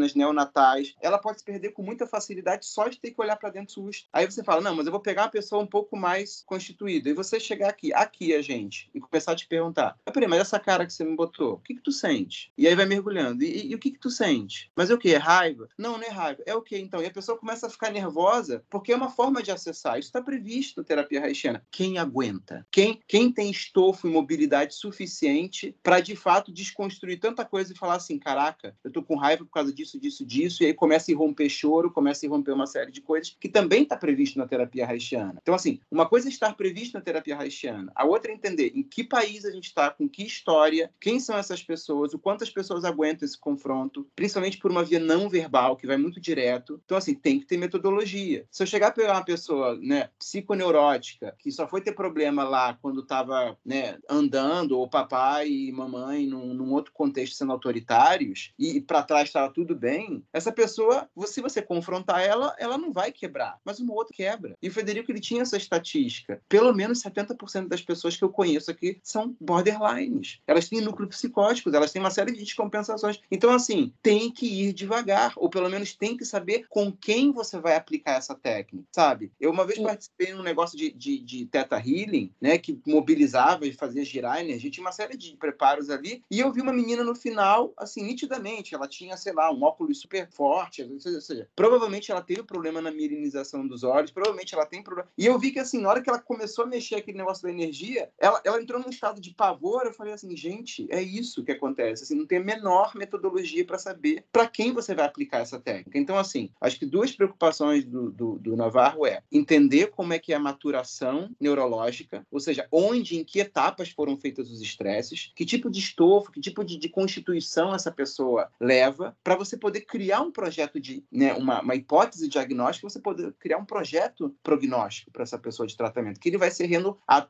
intrauterinas, neonatais, ela pode se perder com muita facilidade só de ter que olhar para dentro susto. Aí você fala, não, mas eu vou pegar uma pessoa um pouco mais constituída. E você chegar aqui, aqui a gente, e começar a te perguntar, ah, peraí, mas essa cara que você me botou, o que que tu sente? E aí vai mergulhando. E, e, e o que que tu sente? Mas é o que? É raiva? Não, não é raiva. É o que então? E a pessoa começa a ficar nervosa porque é uma forma de acessar. Isso está previsto na terapia haitiana. Quem aguenta? Quem, quem tem estofo e mobilidade suficiente para, de fato, desconstruir tanta coisa e falar assim, caraca, eu tô com raiva por causa disso, disso, disso, e aí começa a irromper choro, começa a irromper uma série de coisas que também está previsto na terapia haitiana. Então, assim, uma coisa é estar previsto na terapia haitiana, a outra é entender em que país a gente está, com que história, quem são essas pessoas, o quanto as pessoas aguentam esse confronto, principalmente por uma via não verbal, que vai muito direto. Então, assim, tem que ter metodologia. Se eu chegar a pegar uma pessoa, né, psiconeurótica, que só foi ter problema lá quando estava, né, andando, ou papai e mamãe num, num outro contexto sendo autoritários, e, e para trás estava tudo bem, essa pessoa, se você confrontar ela, ela não vai quebrar, mas uma outra quebra. E o Federico, ele tinha essa estatística. Pelo menos 70% das pessoas que eu conheço aqui são borderlines. Elas têm núcleos psicóticos, elas têm uma série de descompensações. Então, assim, tem que ir devagar, ou pelo menos tem que saber com quem você vai aplicar essa técnica, sabe? Eu uma vez participei num negócio de, de, de teta healing, né, que mobilizava e fazia girar a energia, tinha uma série de preparos ali, e eu vi uma menina no final, assim, nitidamente, ela tinha, sei lá, um óculos super forte, ou seja, provavelmente ela teve problema na mirinização dos olhos, provavelmente ela tem problema. E eu vi que, assim, na hora que ela começou a mexer aquele negócio da energia, ela, ela entrou num estado de pavor. Eu falei assim, gente, é isso que acontece. Assim, não tem a menor metodologia para saber para quem você vai aplicar essa técnica. Então, assim, acho que duas preocupações do, do, do Navarro é entender como é que é a maturação neurológica, ou seja, onde, em que etapas foram feitos os estresses, que tipo de estofo, que tipo de, de constituição essa pessoa leva, para você você poder criar um projeto de, né, uma, uma hipótese diagnóstica, você poder criar um projeto prognóstico para essa pessoa de tratamento, que ele vai ser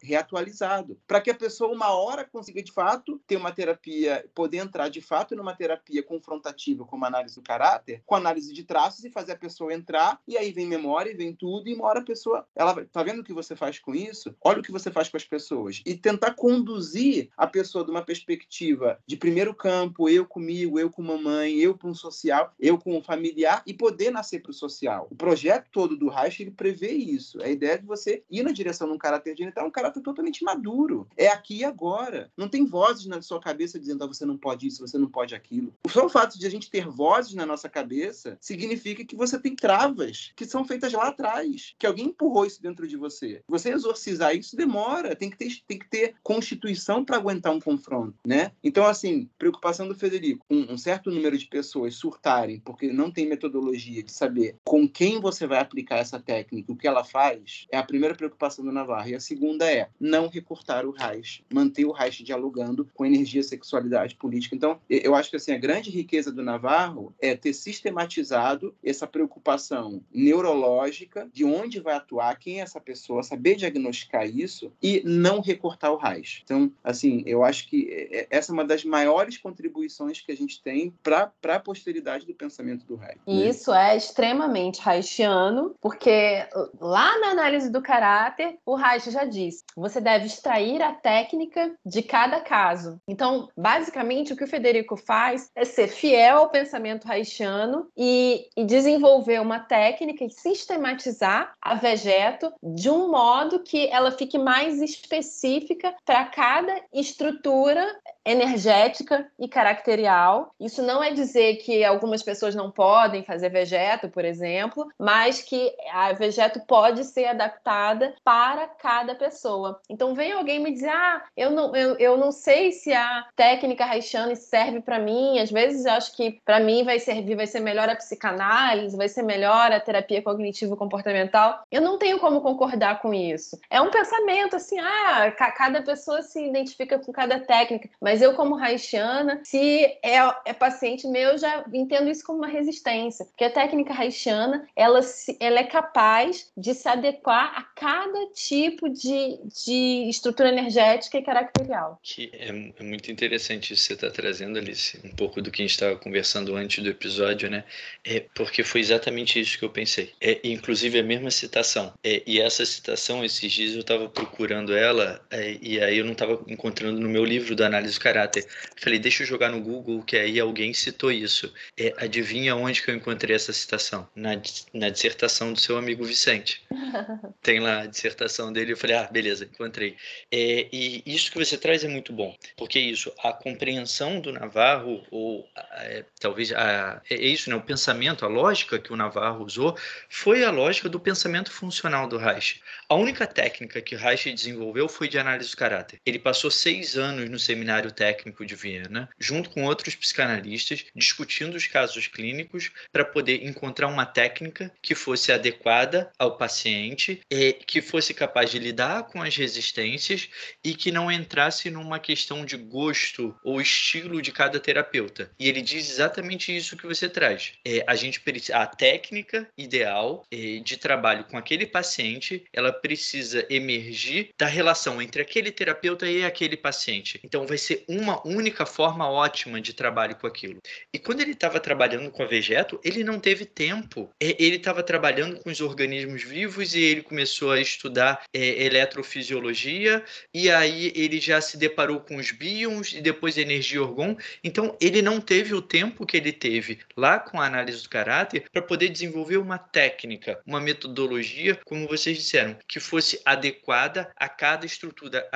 reatualizado, para que a pessoa, uma hora, consiga de fato ter uma terapia, poder entrar de fato numa terapia confrontativa, como análise do caráter, com análise de traços e fazer a pessoa entrar, e aí vem memória, vem tudo, e uma hora a pessoa, ela tá vendo o que você faz com isso? Olha o que você faz com as pessoas. E tentar conduzir a pessoa de uma perspectiva de primeiro campo, eu comigo, eu com mamãe, eu para um social, eu com um familiar, e poder nascer para o social. O projeto todo do Reich, ele prevê isso. É a ideia de você ir na direção de um caráter genital, um caráter totalmente maduro. É aqui e agora. Não tem vozes na sua cabeça dizendo, ah, você não pode isso, você não pode aquilo. Só o fato de a gente ter vozes na nossa cabeça significa que você tem travas que são feitas lá atrás, que alguém empurrou isso dentro de você. Você exorcizar isso demora, tem que ter, tem que ter constituição para aguentar um confronto, né? Então, assim, preocupação do Federico, um, um certo número de pessoas surtarem porque não tem metodologia de saber com quem você vai aplicar essa técnica, o que ela faz, é a primeira preocupação do Navarro. E a segunda é não recortar o Reich, manter o Reich dialogando com energia, sexualidade, política. Então, eu acho que assim, a grande riqueza do Navarro é ter sistematizado essa preocupação neurológica de onde vai atuar, quem é essa pessoa, saber diagnosticar isso e não recortar o Reich. Então, assim, eu acho que é, é, essa é uma das maiores contribuições que a gente tem para a posteridade do pensamento do né? isso é extremamente Reichiano, porque lá na análise do caráter, o Reich já disse: você deve extrair a técnica de cada caso. Então, basicamente, o que o Federico faz é ser fiel ao pensamento reichiano e, e desenvolver uma técnica e sistematizar a vegeto de um modo que ela fique mais específica para cada estrutura energética e caracterial. Isso não é dizer que algumas pessoas não podem fazer vegeto, por exemplo, mas que a vegeto pode ser adaptada para cada pessoa. Então vem alguém me dizer: "Ah, eu não eu, eu não sei se a técnica Reichane serve para mim". Às vezes eu acho que para mim vai servir, vai ser melhor a psicanálise, vai ser melhor a terapia cognitivo comportamental. Eu não tenho como concordar com isso. É um pensamento assim: "Ah, cada pessoa se identifica com cada técnica", mas eu, como haitiana, se é, é, paciente meu, eu já entendo isso como uma resistência. Porque a técnica haitiana, ela, ela é capaz de se adequar a cada tipo de, de estrutura energética e caracterial. Que é, é muito interessante isso que você está trazendo, Alice. Um pouco do que a gente estava conversando antes do episódio, né? É porque foi exatamente isso que eu pensei. É, inclusive a mesma citação. É, e essa citação, esses dias eu estava procurando ela, é, e aí eu não estava encontrando no meu livro da análise caráter. Falei, deixa eu jogar no Google, que aí alguém citou isso. É, adivinha onde que eu encontrei essa citação? Na, na dissertação do seu amigo Vicente. [laughs] Tem lá a dissertação dele. Eu falei, ah, beleza, encontrei. É, e isso que você traz é muito bom, porque é isso, a compreensão do Navarro, ou é, talvez a, é, é isso, né, o pensamento, a lógica que o Navarro usou, foi a lógica do pensamento funcional do Reich. A única técnica que Reich desenvolveu foi de análise do caráter. Ele passou seis anos no seminário Técnico de Viena, junto com outros psicanalistas, discutindo os casos clínicos para poder encontrar uma técnica que fosse adequada ao paciente, que fosse capaz de lidar com as resistências e que não entrasse numa questão de gosto ou estilo de cada terapeuta. E ele diz exatamente isso que você traz. É, a gente a técnica ideal é, de trabalho com aquele paciente, ela precisa emergir da relação entre aquele terapeuta e aquele paciente. Então vai ser uma única forma ótima de trabalho com aquilo. E quando ele estava trabalhando com a Vegeto, ele não teve tempo. Ele estava trabalhando com os organismos vivos e ele começou a estudar é, eletrofisiologia e aí ele já se deparou com os bíons e depois energia orgon. Então ele não teve o tempo que ele teve lá com a análise do caráter para poder desenvolver uma técnica, uma metodologia, como vocês disseram, que fosse adequada a cada estrutura.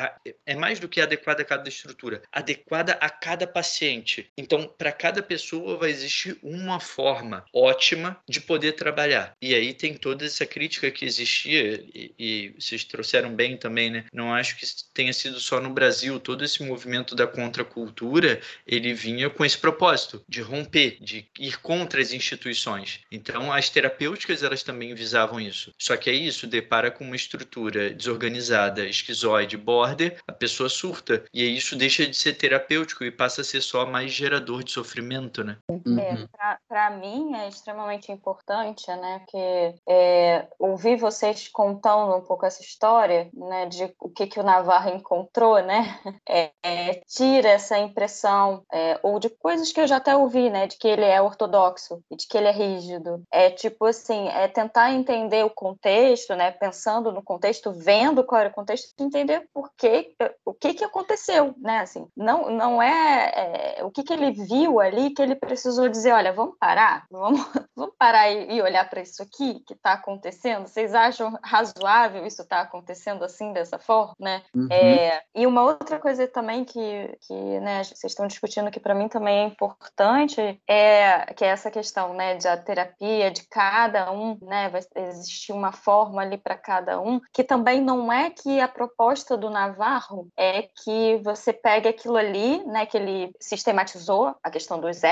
É mais do que adequada a cada estrutura, adequada a cada paciente. Então, para cada pessoa vai existir uma forma ótima de poder trabalhar. E aí tem toda essa crítica que existia, e, e vocês trouxeram bem também, né? Não acho que tenha sido só no Brasil. Todo esse movimento da contracultura, ele vinha com esse propósito de romper, de ir contra as instituições. Então, as terapêuticas, elas também visavam isso. Só que aí isso depara com uma estrutura desorganizada, esquizoide, border, a pessoa surta. E isso deixa de ser terapêutico e passa a ser só mais gerador de sofrimento, né? Uhum. É, Para mim é extremamente importante, né, que é, ouvir vocês contando um pouco essa história, né, de o que que o Navarro encontrou, né, [laughs] é, é, tira essa impressão é, ou de coisas que eu já até ouvi, né, de que ele é ortodoxo e de que ele é rígido. É tipo assim, é tentar entender o contexto, né, pensando no contexto, vendo qual era o contexto, entender por que, o que que aconteceu, né, assim, não não é, é o que que ele viu ali que ele precisou dizer, olha, vamos parar, vamos, [laughs] vamos parar e, e olhar para isso aqui que está acontecendo. Vocês acham razoável isso estar tá acontecendo assim dessa forma, né? Uhum. É, e uma outra coisa também que, que né, vocês estão discutindo que para mim também é importante é que é essa questão, né, de a terapia de cada um, né, vai existir uma forma ali para cada um, que também não é que a proposta do Navarro é que você pegue aquilo ali, né, que ele sistematizou a questão dos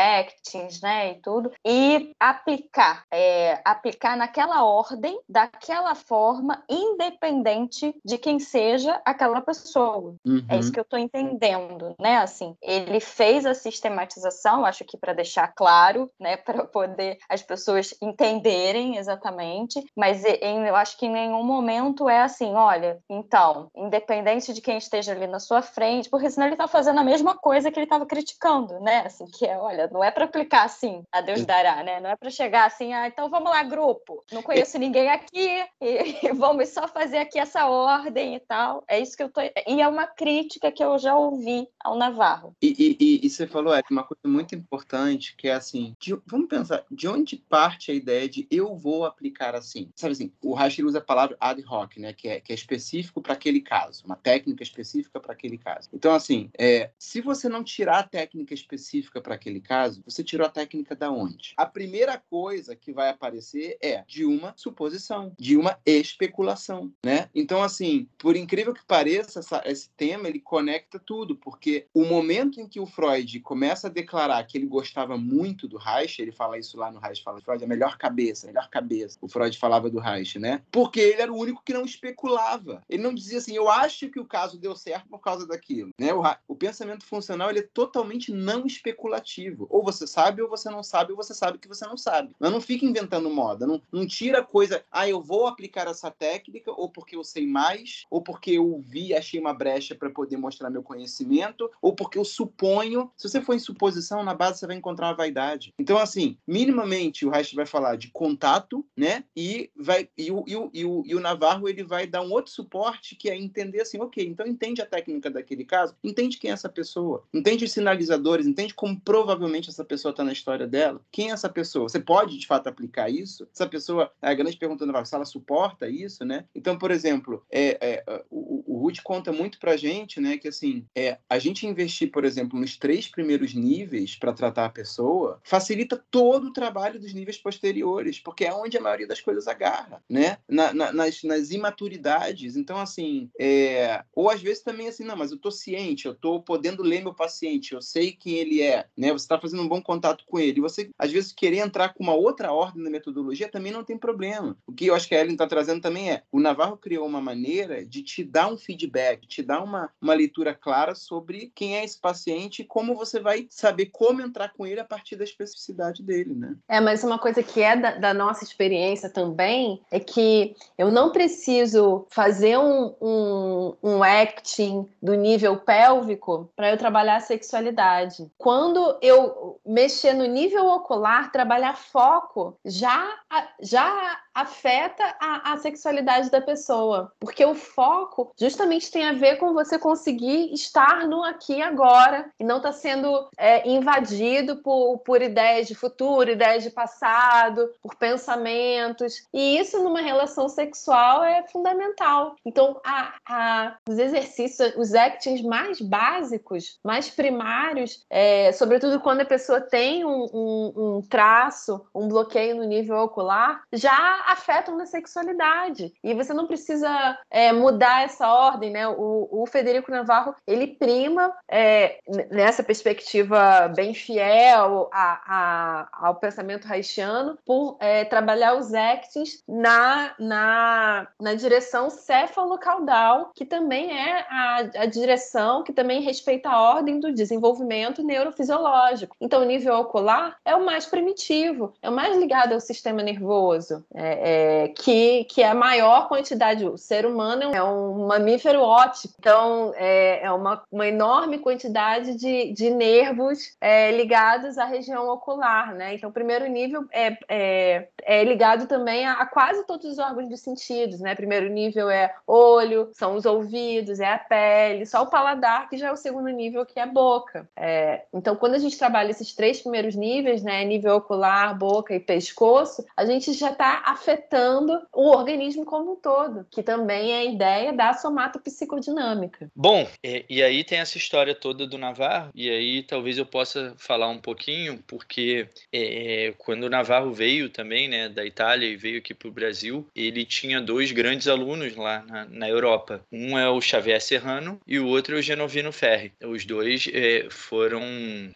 actings, né, e tudo, e aplicar, é, aplicar naquela ordem, daquela forma, independente de quem seja aquela pessoa. Uhum. É isso uhum. que eu estou entendendo, né? Assim, ele fez a sistematização, acho que para deixar claro, né, [laughs] para poder as pessoas entenderem exatamente, mas em, eu acho que em nenhum momento é assim, olha, então, independente de quem esteja ali na sua frente, porque senão ele está fazendo a mesma coisa que ele estava criticando, né? Assim, que é, olha, não é para aplicar assim, a Deus dará, né? Não é para chegar assim, ah, então vamos lá, grupo. Não conheço ninguém aqui e, [laughs] e vamos só fazer aqui essa ordem e tal. É isso que eu tô. E é uma crítica que eu já ouvi ao Navarro. E, e, e, você falou, é uma coisa muito importante que é assim, de, vamos pensar, de onde parte a ideia de eu vou aplicar assim? Sabe assim, o Reich usa a palavra ad hoc, né? Que é, que é específico para aquele caso, uma técnica específica para aquele caso. Então, assim, é, se você não tirar a técnica específica para aquele caso, você tirou a técnica da onde? A primeira coisa que vai aparecer é de uma suposição, de uma especulação, né? Então, assim, por incrível que pareça, essa, esse tema ele conecta tudo, porque o momento em que o Freud começa a declarar que ele gostava muito do Reich, ele fala isso lá no Reich, fala Freud, a melhor cabeça, a melhor cabeça. O Freud falava do Reich, né? Porque ele era o único que não especulava. Ele não dizia assim, eu acho que o caso deu certo por causa daquilo, né? O, o pensamento funcional ele é totalmente não especulativo. Ou você sabe ou você não sabe, ou você sabe que você não sabe. Mas não fica inventando moda, não, não tira coisa, ah, eu vou aplicar essa técnica ou porque eu sei mais, ou porque eu vi, achei uma brecha para poder mostrar meu conhecimento, ou porque eu suponho. Se você for em suposição, na base você vai encontrar uma vaidade. Então, assim, minimamente o Reich vai falar de contato, né? E vai e o, e o, e o, e o Navarro ele vai dar um outro suporte que é entender assim, ok, então entende a técnica daquele caso, entende quem é essa pessoa, entende os sinalizadores, entende como provavelmente essa pessoa está na história dela, quem é essa pessoa. Você pode de fato aplicar isso? Essa pessoa, a grande pergunta do se ela suporta isso, né? Então, por exemplo, é, é, o, o Ruth conta muito pra gente, né, que assim, é, a gente investir, por exemplo, nos três primeiros níveis para tratar a pessoa, facilita todo o trabalho dos níveis posteriores, porque é onde a maioria das coisas agarra, né? Na, na, nas, nas imaturidades. Então, assim, é... ou às vezes também assim, não, mas eu tô ciente, eu tô podendo ler meu paciente, eu sei quem ele é, né? Você está fazendo um bom contato com ele. Você, às vezes, querer entrar com uma outra ordem na metodologia também não tem problema. O que eu acho que a Ellen está trazendo também é, o Navarro criou uma maneira de te dar um feedback, te dar uma, uma leitura clara sobre quem é esse paciente e como você vai saber como entrar com ele a partir da especificidade dele, né? É, mas uma coisa que é da, da nossa experiência também é que eu não preciso fazer um, um, um acting do nível pélvico para eu trabalhar a sexualidade. Quando eu mexer no nível ocular, trabalhar foco, já, já afeta a, a sexualidade da pessoa. Porque o foco justamente tem a ver com você conseguir estar no aqui e agora e não estar tá sendo é, invadido por, por ideias de futuro, ideias de passado, por pensamentos. E isso numa relação sexual é fundamental. Então, a, a, os exercícios, os actings mais básicos, mais primários, é, sobretudo quando a pessoa tem um, um, um traço, um bloqueio no nível ocular, já afetam na sexualidade. E você não precisa é, mudar essa ordem, né? O, o Federico Navarro, ele prima é, nessa perspectiva bem fiel a, a, ao pensamento haitiano por é, trabalhar os actings na, na, na direção céfalo-caudal, que também é a, a direção que também respeita a ordem do desenvolvimento neurofisiológico. Então, o nível ocular é o mais primitivo, é o mais ligado ao sistema nervoso, é, é, que, que é a maior quantidade. O ser humano é um mamífero óptico, então é, é uma, uma enorme quantidade de, de nervos é, ligados à região ocular, né? Então, o primeiro nível é, é, é ligado também a, a, quase todos os órgãos dos sentidos, né? Primeiro nível é olho, são os ouvidos, é a pele, só o paladar, que já é o segundo nível, que é a boca. É, então, quando a gente trabalha esses três primeiros níveis, né? Nível ocular, boca e pescoço, a gente já está afetando o organismo como um todo, que também é a ideia da somatopsicodinâmica. Bom, e, e aí tem essa história toda do Navarro, e aí talvez eu possa falar um pouquinho, porque é, quando o Navarro veio também, né, da Itália e veio aqui para o Brasil, ele tinha dois grandes alunos lá na, na, Europa. Um é o Xavier Serrano e o outro é o Genovino Ferri. Os dois é, foram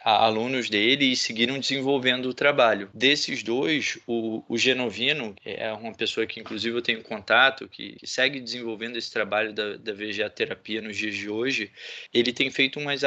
alunos dele e seguiram desenvolvendo o trabalho. Desses dois, o, o Genovino é uma pessoa que, inclusive, eu tenho contato, que, que segue desenvolvendo esse trabalho da, da VGA-terapia nos dias de hoje. Ele tem feito, umas,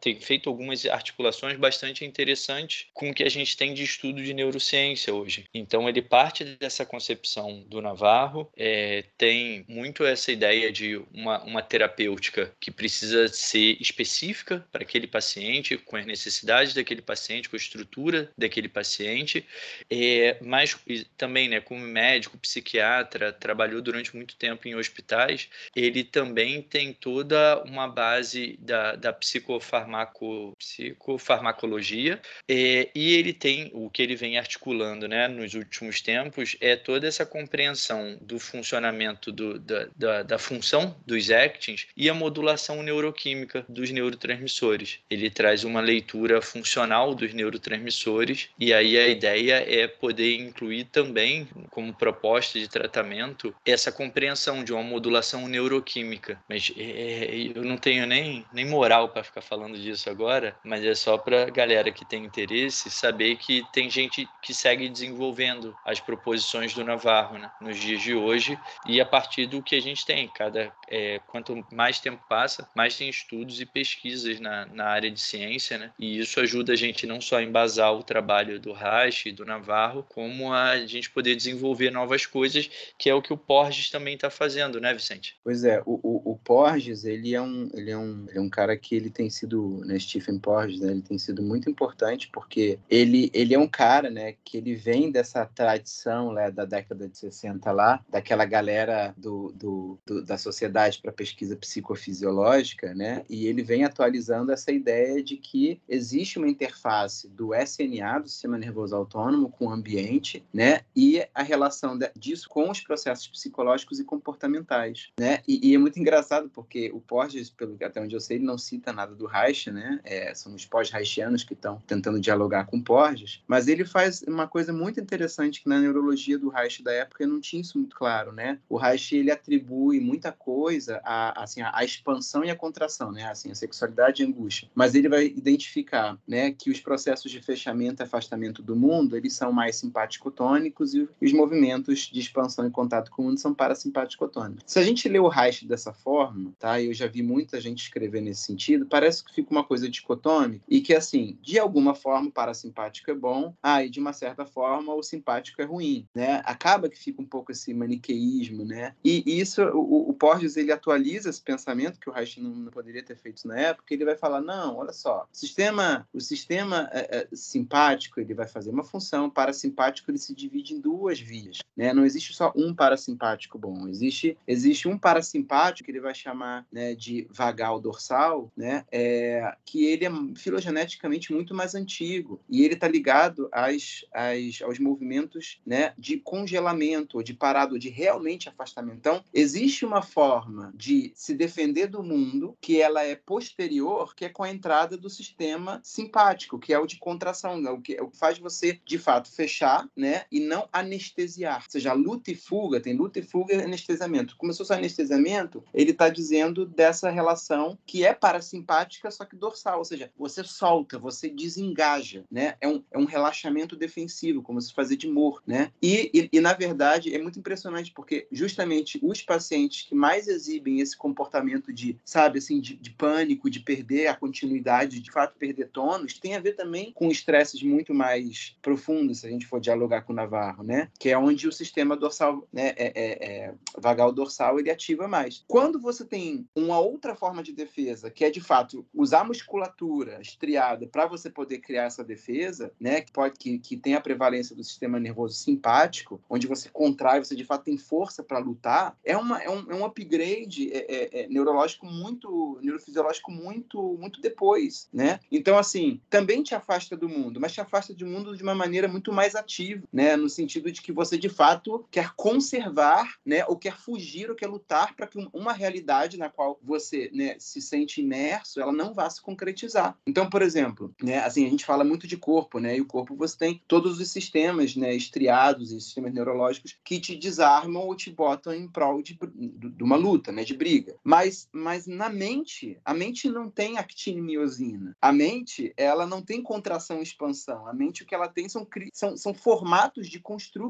tem feito algumas articulações bastante interessantes com o que a gente tem de estudo de neurociência hoje. Então, ele parte dessa concepção do Navarro, é, tem muito essa ideia de uma, uma terapêutica que precisa ser específica para aquele paciente, com as necessidades daquele paciente, com a estrutura daquele paciente, é, mas também, né, como médico, psiquiatra, trabalhou durante muito tempo em hospitais, ele também tem toda uma base da, da psicofarmaco, psicofarmacologia é, e ele tem o que ele vem articulando né, nos últimos tempos é toda essa compreensão do funcionamento do, da, da, da função dos actins e a modulação neuroquímica dos neurotransmissores. Ele traz uma leitura funcional dos neurotransmissores e aí a ideia é poder incluir também como proposta de tratamento essa compreensão de uma modulação neuroquímica. Mas é, é eu não tenho nem, nem moral para ficar falando disso agora, mas é só para galera que tem interesse saber que tem gente que segue desenvolvendo as proposições do Navarro né, nos dias de hoje e a partir do que a gente tem. Cada, é, quanto mais tempo passa, mais tem estudos e pesquisas na, na área de ciência, né? E isso ajuda a gente não só a embasar o trabalho do Reich e do Navarro, como a gente poder desenvolver novas coisas, que é o que o Porges também está fazendo, né, Vicente? Pois é, o, o, o, Porges, ele é um, ele é um, ele é um cara que ele tem sido, né, Stephen Porges, né, ele tem sido muito importante porque ele, ele é um cara, né, que ele vem dessa tradição né, da década de 60 lá, daquela galera do, do, do da Sociedade para Pesquisa Psicofisiológica, né, e ele vem atualizando essa ideia de que existe uma interface do SNA, do Sistema Nervoso Autônomo, com o ambiente, né, e a relação disso com os processos psicológicos e comportamentais, né, e, e é muito engraçado porque o Porges, pelo até onde eu sei, ele não cita nada do Reich, né, é, são os pós-reichianos que estão tentando dialogar com Porges, mas ele faz uma coisa muito interessante que na neurologia do Reich da época não tinha isso muito claro, né? O Reich ele atribui muita coisa a assim a, expansão e a contração, né? Assim, a sexualidade e a angústia. Mas ele vai identificar, né, que os processos de fechamento e afastamento do mundo, eles são mais simpaticotônicos e os movimentos de expansão e contato com o mundo são parasimpaticotônicos. Se a gente lê o Reich dessa forma, tá? Eu já vi muita gente escrever nesse sentido, parece que fica uma coisa dicotômica e que assim, de alguma forma o parasimpático é bom, ah, e de uma certa forma o simpático é ruim, né? Acaba que fica um pouco esse maniqueísmo, né? E, isso, o, o Porges, ele atualiza esse pensamento que o Reich não, não, poderia ter feito na época, ele vai falar, não, olha só, o sistema, o sistema é, é, simpático, ele vai fazer uma função, parasimpático ele se divide em duas vias, né? Não existe só um parasimpático bom, existe, existe um parasimpático que ele vai chamar né, de vagal dorsal, né? É, que ele é filogeneticamente muito mais antigo e ele está ligado às, às, aos movimentos né, de congelamento, de parado, de realmente afastamento. Então, existe uma forma de se defender do mundo que ela é posterior, que é com a entrada do sistema simpático, que é o de contração, né, o que, o que faz você, de fato, fechar né, e não anestesiar anestesiar. Ou seja, luta e fuga, tem luta e fuga e anestesiamento. Começou só anestesiamento, ele está dizendo dessa relação que é parasimpática, só que dorsal. Ou seja, você solta, você desengaja, né? É um, é um relaxamento defensivo, como se fazer de morto, né? E, e, e, na verdade, é muito impressionante, porque justamente os pacientes que mais exibem esse comportamento de, sabe, assim, de, de pânico, de perder a continuidade, de fato perder tônus, tem a ver também com estresses muito mais profundos, se a gente for dialogar com o Navarro, né? Que é onde o sistema dorsal, né, é, é, é, vagal dorsal, ele ativa mais. Quando você tem uma outra forma de defesa, que é de fato usar a musculatura estriada para você poder criar essa defesa, né, que pode que, que tem a prevalência do sistema nervoso simpático, onde você contrai, você de fato tem força para lutar, é, uma, é, um, é um upgrade é, é, é, neurológico muito, neurofisiológico muito, muito depois, né? Então, assim, também te afasta do mundo, mas te afasta do mundo de uma maneira muito mais ativa, né? No sentido de que você, de fato, quer conservar, né? Ou quer fugir, ou quer lutar para que uma realidade na qual você né, se sente imerso, ela não vá se concretizar. Então, por exemplo, né? Assim, a gente fala muito de corpo, né? E o corpo você tem todos os sistemas, né? Estriados e sistemas neurológicos que te desarmam ou te botam em prol de, de uma luta, né? De briga. Mas, mas na mente, a mente não tem actinimiosina. A mente, ela não tem contração e expansão. A mente, o que ela tem são, são, são formatos de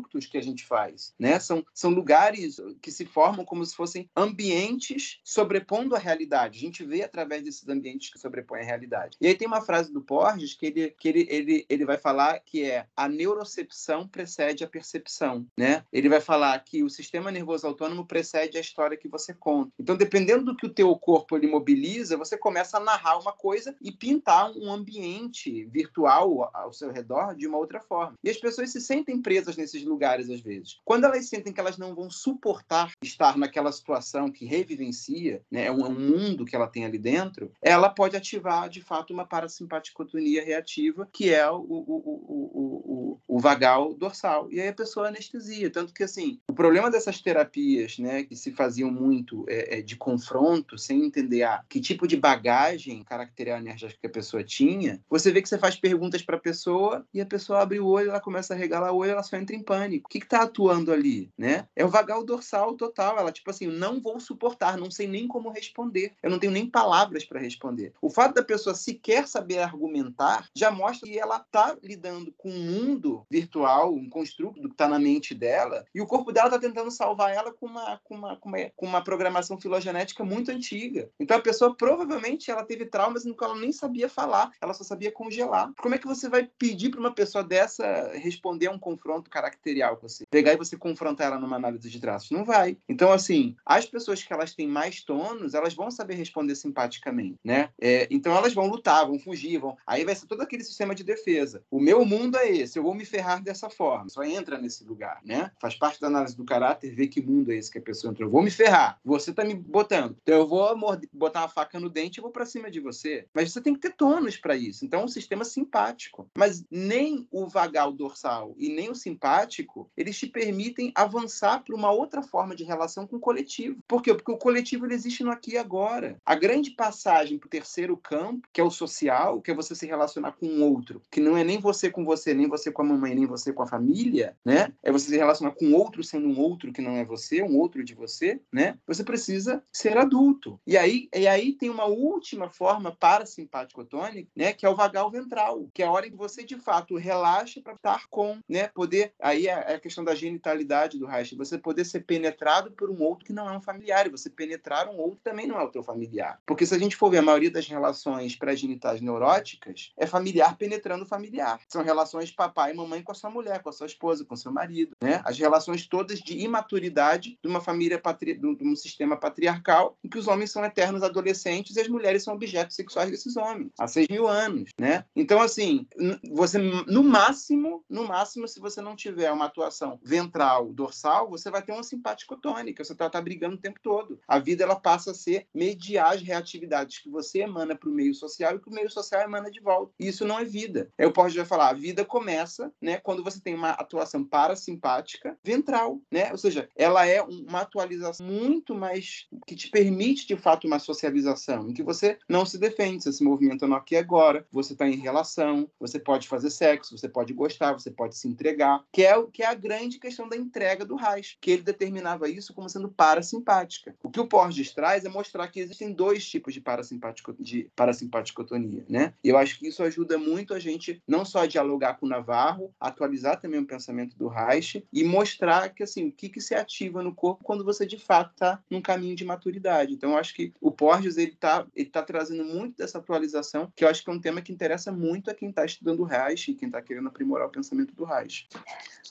construtos que a gente faz, né? São, são lugares que se formam como se fossem ambientes sobrepondo a realidade. A gente vê através desses ambientes que sobrepõem a realidade. E aí tem uma frase do Porges que ele, que ele, ele, ele vai falar que é a neurocepção precede a percepção, né? Ele vai falar que o sistema nervoso autônomo precede a história que você conta. Então, dependendo do que o teu corpo ele mobiliza, você começa a narrar uma coisa e pintar um ambiente virtual ao seu redor de uma outra forma. E as pessoas se sentem presas nesses lugares às vezes. Quando elas sentem que elas não vão suportar estar naquela situação que revivencia, né, é um, mundo que ela tem ali dentro, ela pode ativar de fato uma parasimpaticotonia reativa, que é o, o, o, o, vagal dorsal. E aí a pessoa anestesia. Tanto que, assim, o problema dessas terapias, né, que se faziam muito é, é de confronto, sem entender ah, que tipo de bagagem caracterial enérgica que a pessoa tinha, você vê que você faz perguntas para a pessoa e a pessoa abre o olho, ela começa a regalar o olho, ela só entra em pânico. O que está atuando ali, né? É o vagal dorsal total. Ela, tipo assim, não vou suportar, não sei nem como responder. Eu não tenho nem palavras para responder. O fato da pessoa sequer saber argumentar já mostra que ela está lidando com um mundo virtual, um construto que está na mente dela, e o corpo dela está tentando salvar ela com uma, com, uma, com, uma, com uma programação filogenética muito antiga. Então a pessoa provavelmente ela teve traumas no qual ela nem sabia falar, ela só sabia congelar. Como é que você vai pedir para uma pessoa dessa responder a um confronto caracterial com você? Pegar e você confrontar ela numa análise de traços? Não vai. Então, assim, as pessoas que elas têm mais tônus, elas vão saber responder simpaticamente, né? É, então elas vão lutar, vão fugir, vão. Aí vai ser todo aquele sistema de defesa. O meu mundo é esse, eu vou me ferrar dessa forma. Só entra nesse lugar, né? Faz parte da análise do caráter ver que mundo é esse que a pessoa entrou. Eu vou me ferrar. Você tá me botando. Então eu vou morder, botar uma faca no dente e vou para cima de você. Mas você tem que ter tônus para isso. Então é um sistema simpático. Mas nem o vagal dorsal e nem o simpático, eles te permitem avançar para uma outra forma de relação com o coletivo. Por quê? Porque o coletivo existe no aqui e agora. A grande passagem para o terceiro campo, que é o social, que é você se relacionar com o outro, que não é nem você com você, nem você com a mamãe, nem você com a família, né? É você se relacionar com outro sendo um outro que não é você, um outro de você, né? Você precisa ser adulto. E aí, e aí tem uma última forma parasimpaticotônica, né? Que é o vagal ventral, que é a hora em que você de fato relaxa para estar com, né? Poder. Aí é, a questão da genitalidade do Reich, você poder ser penetrado por um outro que não é um familiar, e você penetrar um outro também não é o teu familiar. Porque se a gente for ver a maioria das relações pré-genitais neuróticas, é familiar penetrando familiar. São relações papai e mamãe com a sua mulher, com a sua esposa, com seu marido, né? As relações todas de imaturidade de uma família patri... de um sistema patriarcal em que os homens são eternos adolescentes e as mulheres são objetos sexuais desses homens há seis mil anos, né? Então assim, você no máximo, no máximo, se você não tiver uma atuação ventral, dorsal, você vai ter uma simpático-tônica. Você está tá brigando o tempo todo. A vida ela passa a ser mediar as reatividades que você emana para o meio social e que o meio social emana de volta. E isso não é vida. Eu posso já falar, a vida começa, né, quando você tem uma atuação parasimpática ventral, né? Ou seja, ela é uma atualização muito mais que te permite de fato uma socialização, em que você não se defende, você se movimenta no aqui e agora, você está em relação, você pode fazer sexo, você pode gostar, você pode se entregar, que é o que é a grande questão da entrega do Reich, que ele determinava isso como sendo parasimpática. O que o Porges traz é mostrar que existem dois tipos de, parasimpático, de parasimpaticotonia, né? E eu acho que isso ajuda muito a gente não só a dialogar com o Navarro, atualizar também o pensamento do Reich e mostrar que assim o que, que se ativa no corpo quando você de fato está num caminho de maturidade. Então eu acho que o Porges ele está ele tá trazendo muito dessa atualização, que eu acho que é um tema que interessa muito a quem está estudando o Reich e quem está querendo aprimorar o pensamento do Reich.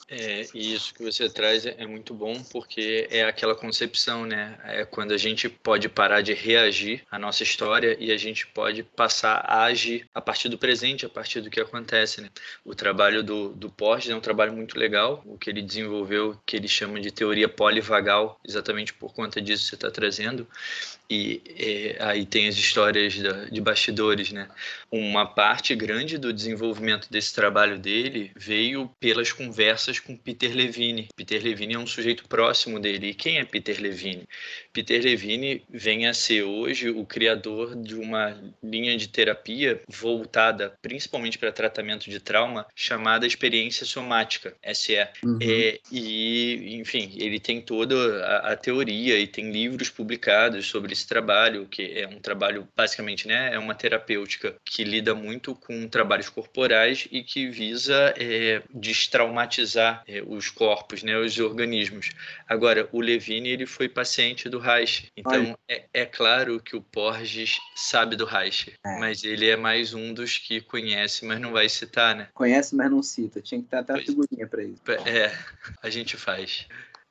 É, e isso que você traz é, é muito bom porque é aquela concepção, né? É quando a gente pode parar de reagir à nossa história e a gente pode passar a agir a partir do presente, a partir do que acontece, né? O trabalho do, do é um trabalho muito legal, o que ele desenvolveu, que ele chama de teoria polivagal, exatamente por conta disso que você está trazendo. E é, aí tem as histórias de bastidores, né? Uma parte grande do desenvolvimento desse trabalho dele veio pelas conversas com Peter Levine. Peter Levine é um sujeito próximo dele. E quem é Peter Levine? Peter Levine vem a ser hoje o criador de uma linha de terapia voltada principalmente para tratamento de trauma chamada experiência somática, SE. Uhum. É, e, enfim, ele tem toda a, a teoria e tem livros publicados sobre esse trabalho, que é um trabalho basicamente, né, é uma terapêutica que lida muito com trabalhos corporais e que visa é, destraumatizar é, os corpos, né, os organismos. Agora, o Levine ele foi paciente do Reich, então é, é, claro que o Porges sabe do Reich, é. mas ele é mais um dos que conhece, mas não vai citar, né? Conhece, mas não cita. Tinha que estar até a figurinha para isso. É, a gente faz.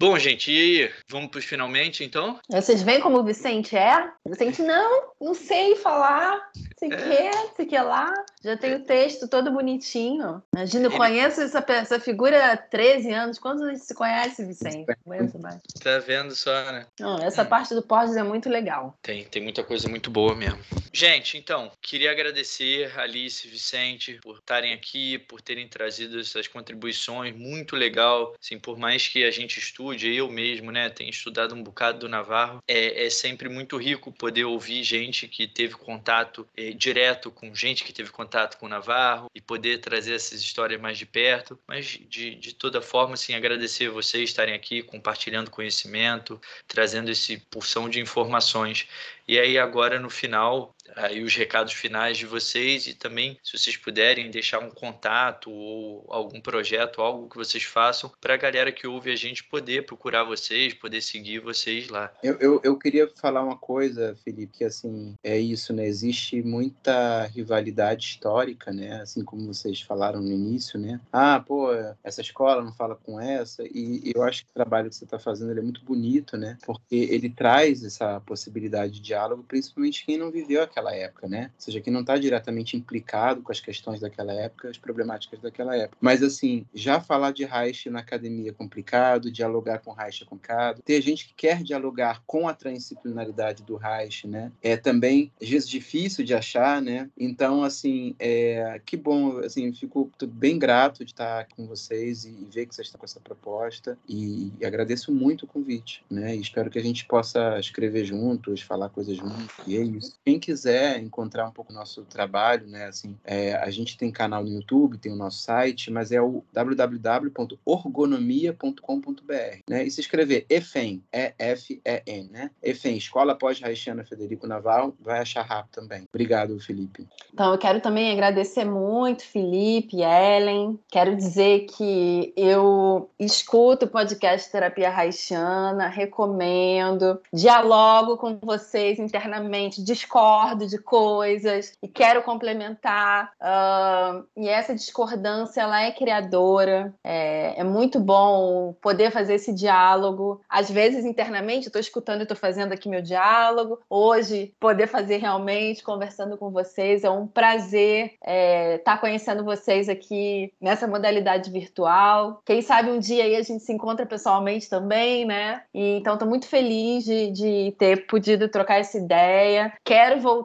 Bom, gente, e vamos para os finalmente, então? Vocês veem como o Vicente é? Vicente, não, não sei falar, sei é. que, sei que lá. Já tem o texto todo bonitinho. Imagina, eu Ele... conheço essa, essa figura há 13 anos. Quantos a gente se conhece, Vicente? Aguento mais. Tá vendo só, né? Não, essa hum. parte do Porges é muito legal. Tem, tem muita coisa muito boa mesmo. Gente, então, queria agradecer Alice e Vicente por estarem aqui, por terem trazido essas contribuições. Muito legal. Assim, por mais que a gente estude, eu mesmo, né, tenho estudado um bocado do Navarro, é, é sempre muito rico poder ouvir gente que teve contato é, direto com gente que teve contato com o Navarro e poder trazer essas histórias mais de perto. Mas, de, de toda forma, assim, agradecer vocês estarem aqui compartilhando conhecimento, trazendo esse porção de informações. E aí, agora, no final, aí os recados finais de vocês e também, se vocês puderem, deixar um contato ou algum projeto, algo que vocês façam para a galera que ouve a gente poder procurar vocês, poder seguir vocês lá. Eu, eu, eu, queria falar uma coisa, Felipe, que assim, é isso, né? Existe muita rivalidade histórica, né? Assim como vocês falaram no início, né? Ah, pô, essa escola não fala com essa, e eu acho que o trabalho que você está fazendo é muito bonito, né? Porque ele traz essa possibilidade de diálogo, principalmente quem não viveu aquela época, né? Ou seja, que não está diretamente implicado com as questões daquela época, as problemáticas daquela época. Mas, assim, já falar de Reich na academia é complicado, dialogar com Reich é complicado. Ter gente que quer dialogar com a transdisciplinaridade do Reich, né? É também, às vezes, difícil de achar, né? Então, assim, é, que bom, assim, fico bem grato de estar com vocês e, ver que vocês estão com essa proposta e, e agradeço muito o convite, né? E espero que a gente possa escrever juntos, falar coisas juntos, e é isso. Quem quiser quiser encontrar um pouco o nosso trabalho, né, assim, é, a gente tem canal no YouTube, tem o nosso site, mas é o www.orgonomia.com.br, né? E se escrever EFEM, E-F-E-N, né? EFEM, Escola Pós-Haitiana Federico Naval, vai achar rápido também. Obrigado, Felipe. Então, eu quero também agradecer muito, Felipe, Ellen. Quero dizer que eu escuto o podcast Terapia Haitiana, recomendo, dialogo com vocês internamente, discordo discordo de coisas e quero complementar. Uh, e essa discordância ela é criadora. É, é, muito bom poder fazer esse diálogo. Às vezes internamente, estou escutando e estou fazendo aqui meu diálogo. Hoje poder fazer realmente conversando com vocês é um prazer estar é, tá conhecendo vocês aqui nessa modalidade virtual. Quem sabe um dia aí a gente se encontra pessoalmente também, né? E, então estou muito feliz de, de ter podido trocar essa ideia. Quero voltar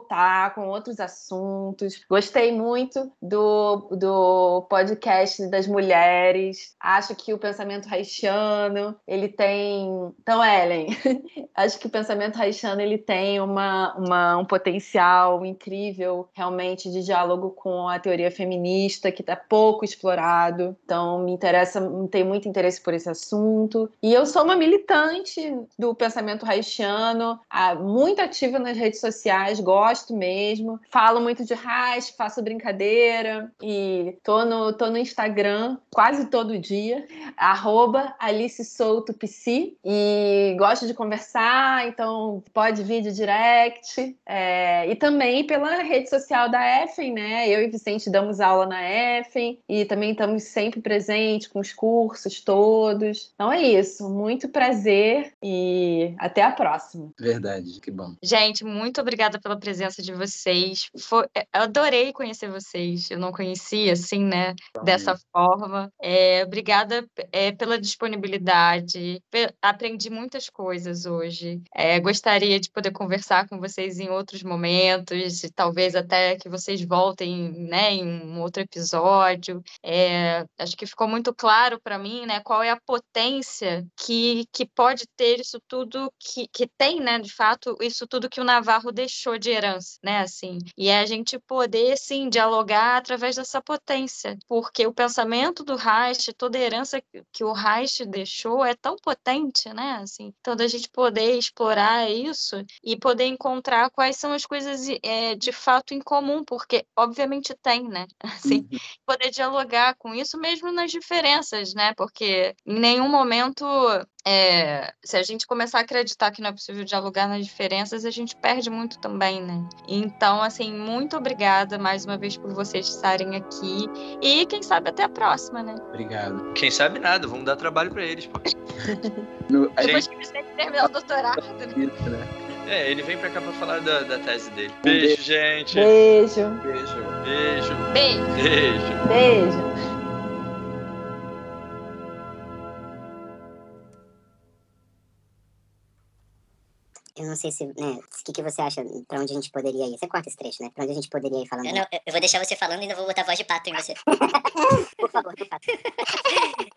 com outros assuntos. Gostei muito do, do podcast das mulheres. Acho que o pensamento haitiano, ele tem... Então, Ellen, [laughs] acho que o pensamento haitiano, ele tem uma, uma, um potencial incrível, realmente, de diálogo com a teoria feminista, que está pouco explorado. Então, me interessa, tenho muito interesse por esse assunto. E eu sou uma militante do pensamento haitiano, muito ativa nas redes sociais, gosto mesmo. Falo muito de hash, faço brincadeira e tô no, tô no Instagram quase todo dia, arroba Alice Souto PC, e gosto de conversar, então pode vir de direct. É, e também pela rede social da EFEN, né? Eu e Vicente damos aula na EFEN e também estamos sempre presentes com os cursos todos. Então é isso. Muito prazer e até a próxima. Verdade, que bom. Gente, muito obrigada pela presença de vocês. Foi, eu adorei conhecer vocês. Eu não conhecia, assim, né? Dessa forma. É, obrigada é, pela disponibilidade. Aprendi muitas coisas hoje. É, gostaria de poder conversar com vocês em outros momentos, talvez até que vocês voltem, né, em um outro episódio. É, acho que ficou muito claro para mim, né, qual é a potência que, que pode ter isso tudo que, que tem, né, de fato, isso tudo que o Navarro deixou de herança, né, assim. E é a gente poder, sim, dialogar através dessa potência, porque o pensamento do Reich, toda a herança que o Reich deixou é tão potente, né, assim. Então, da gente poder explorar isso e poder encontrar quais são as coisas é, de fato em comum, porque obviamente tem, né, [laughs] assim, uhum. poder dialogar com isso mesmo nas diferenças, né, porque em nenhum momento é, se a gente começar a acreditar que não é possível dialogar nas diferenças, a gente perde muito também, né? Então, assim, muito obrigada mais uma vez por vocês estarem aqui e quem sabe até a próxima, né? Obrigado. Quem sabe nada, vamos dar trabalho para eles, pô. no, Depois gente... que você terminar o doutorado, né? Né? É, ele vem pra cá pra falar da, da tese dele. Beijo, beijo, gente. Beijo. Beijo. Beijo. Beijo. Beijo. Beijo. Eu não sei se, né, o que, que você acha, pra onde a gente poderia ir? Você corta esse trecho, né? Pra onde a gente poderia ir falando? Eu, não, eu vou deixar você falando e não vou botar voz de pato em você. [laughs] por favor, por favor. [laughs]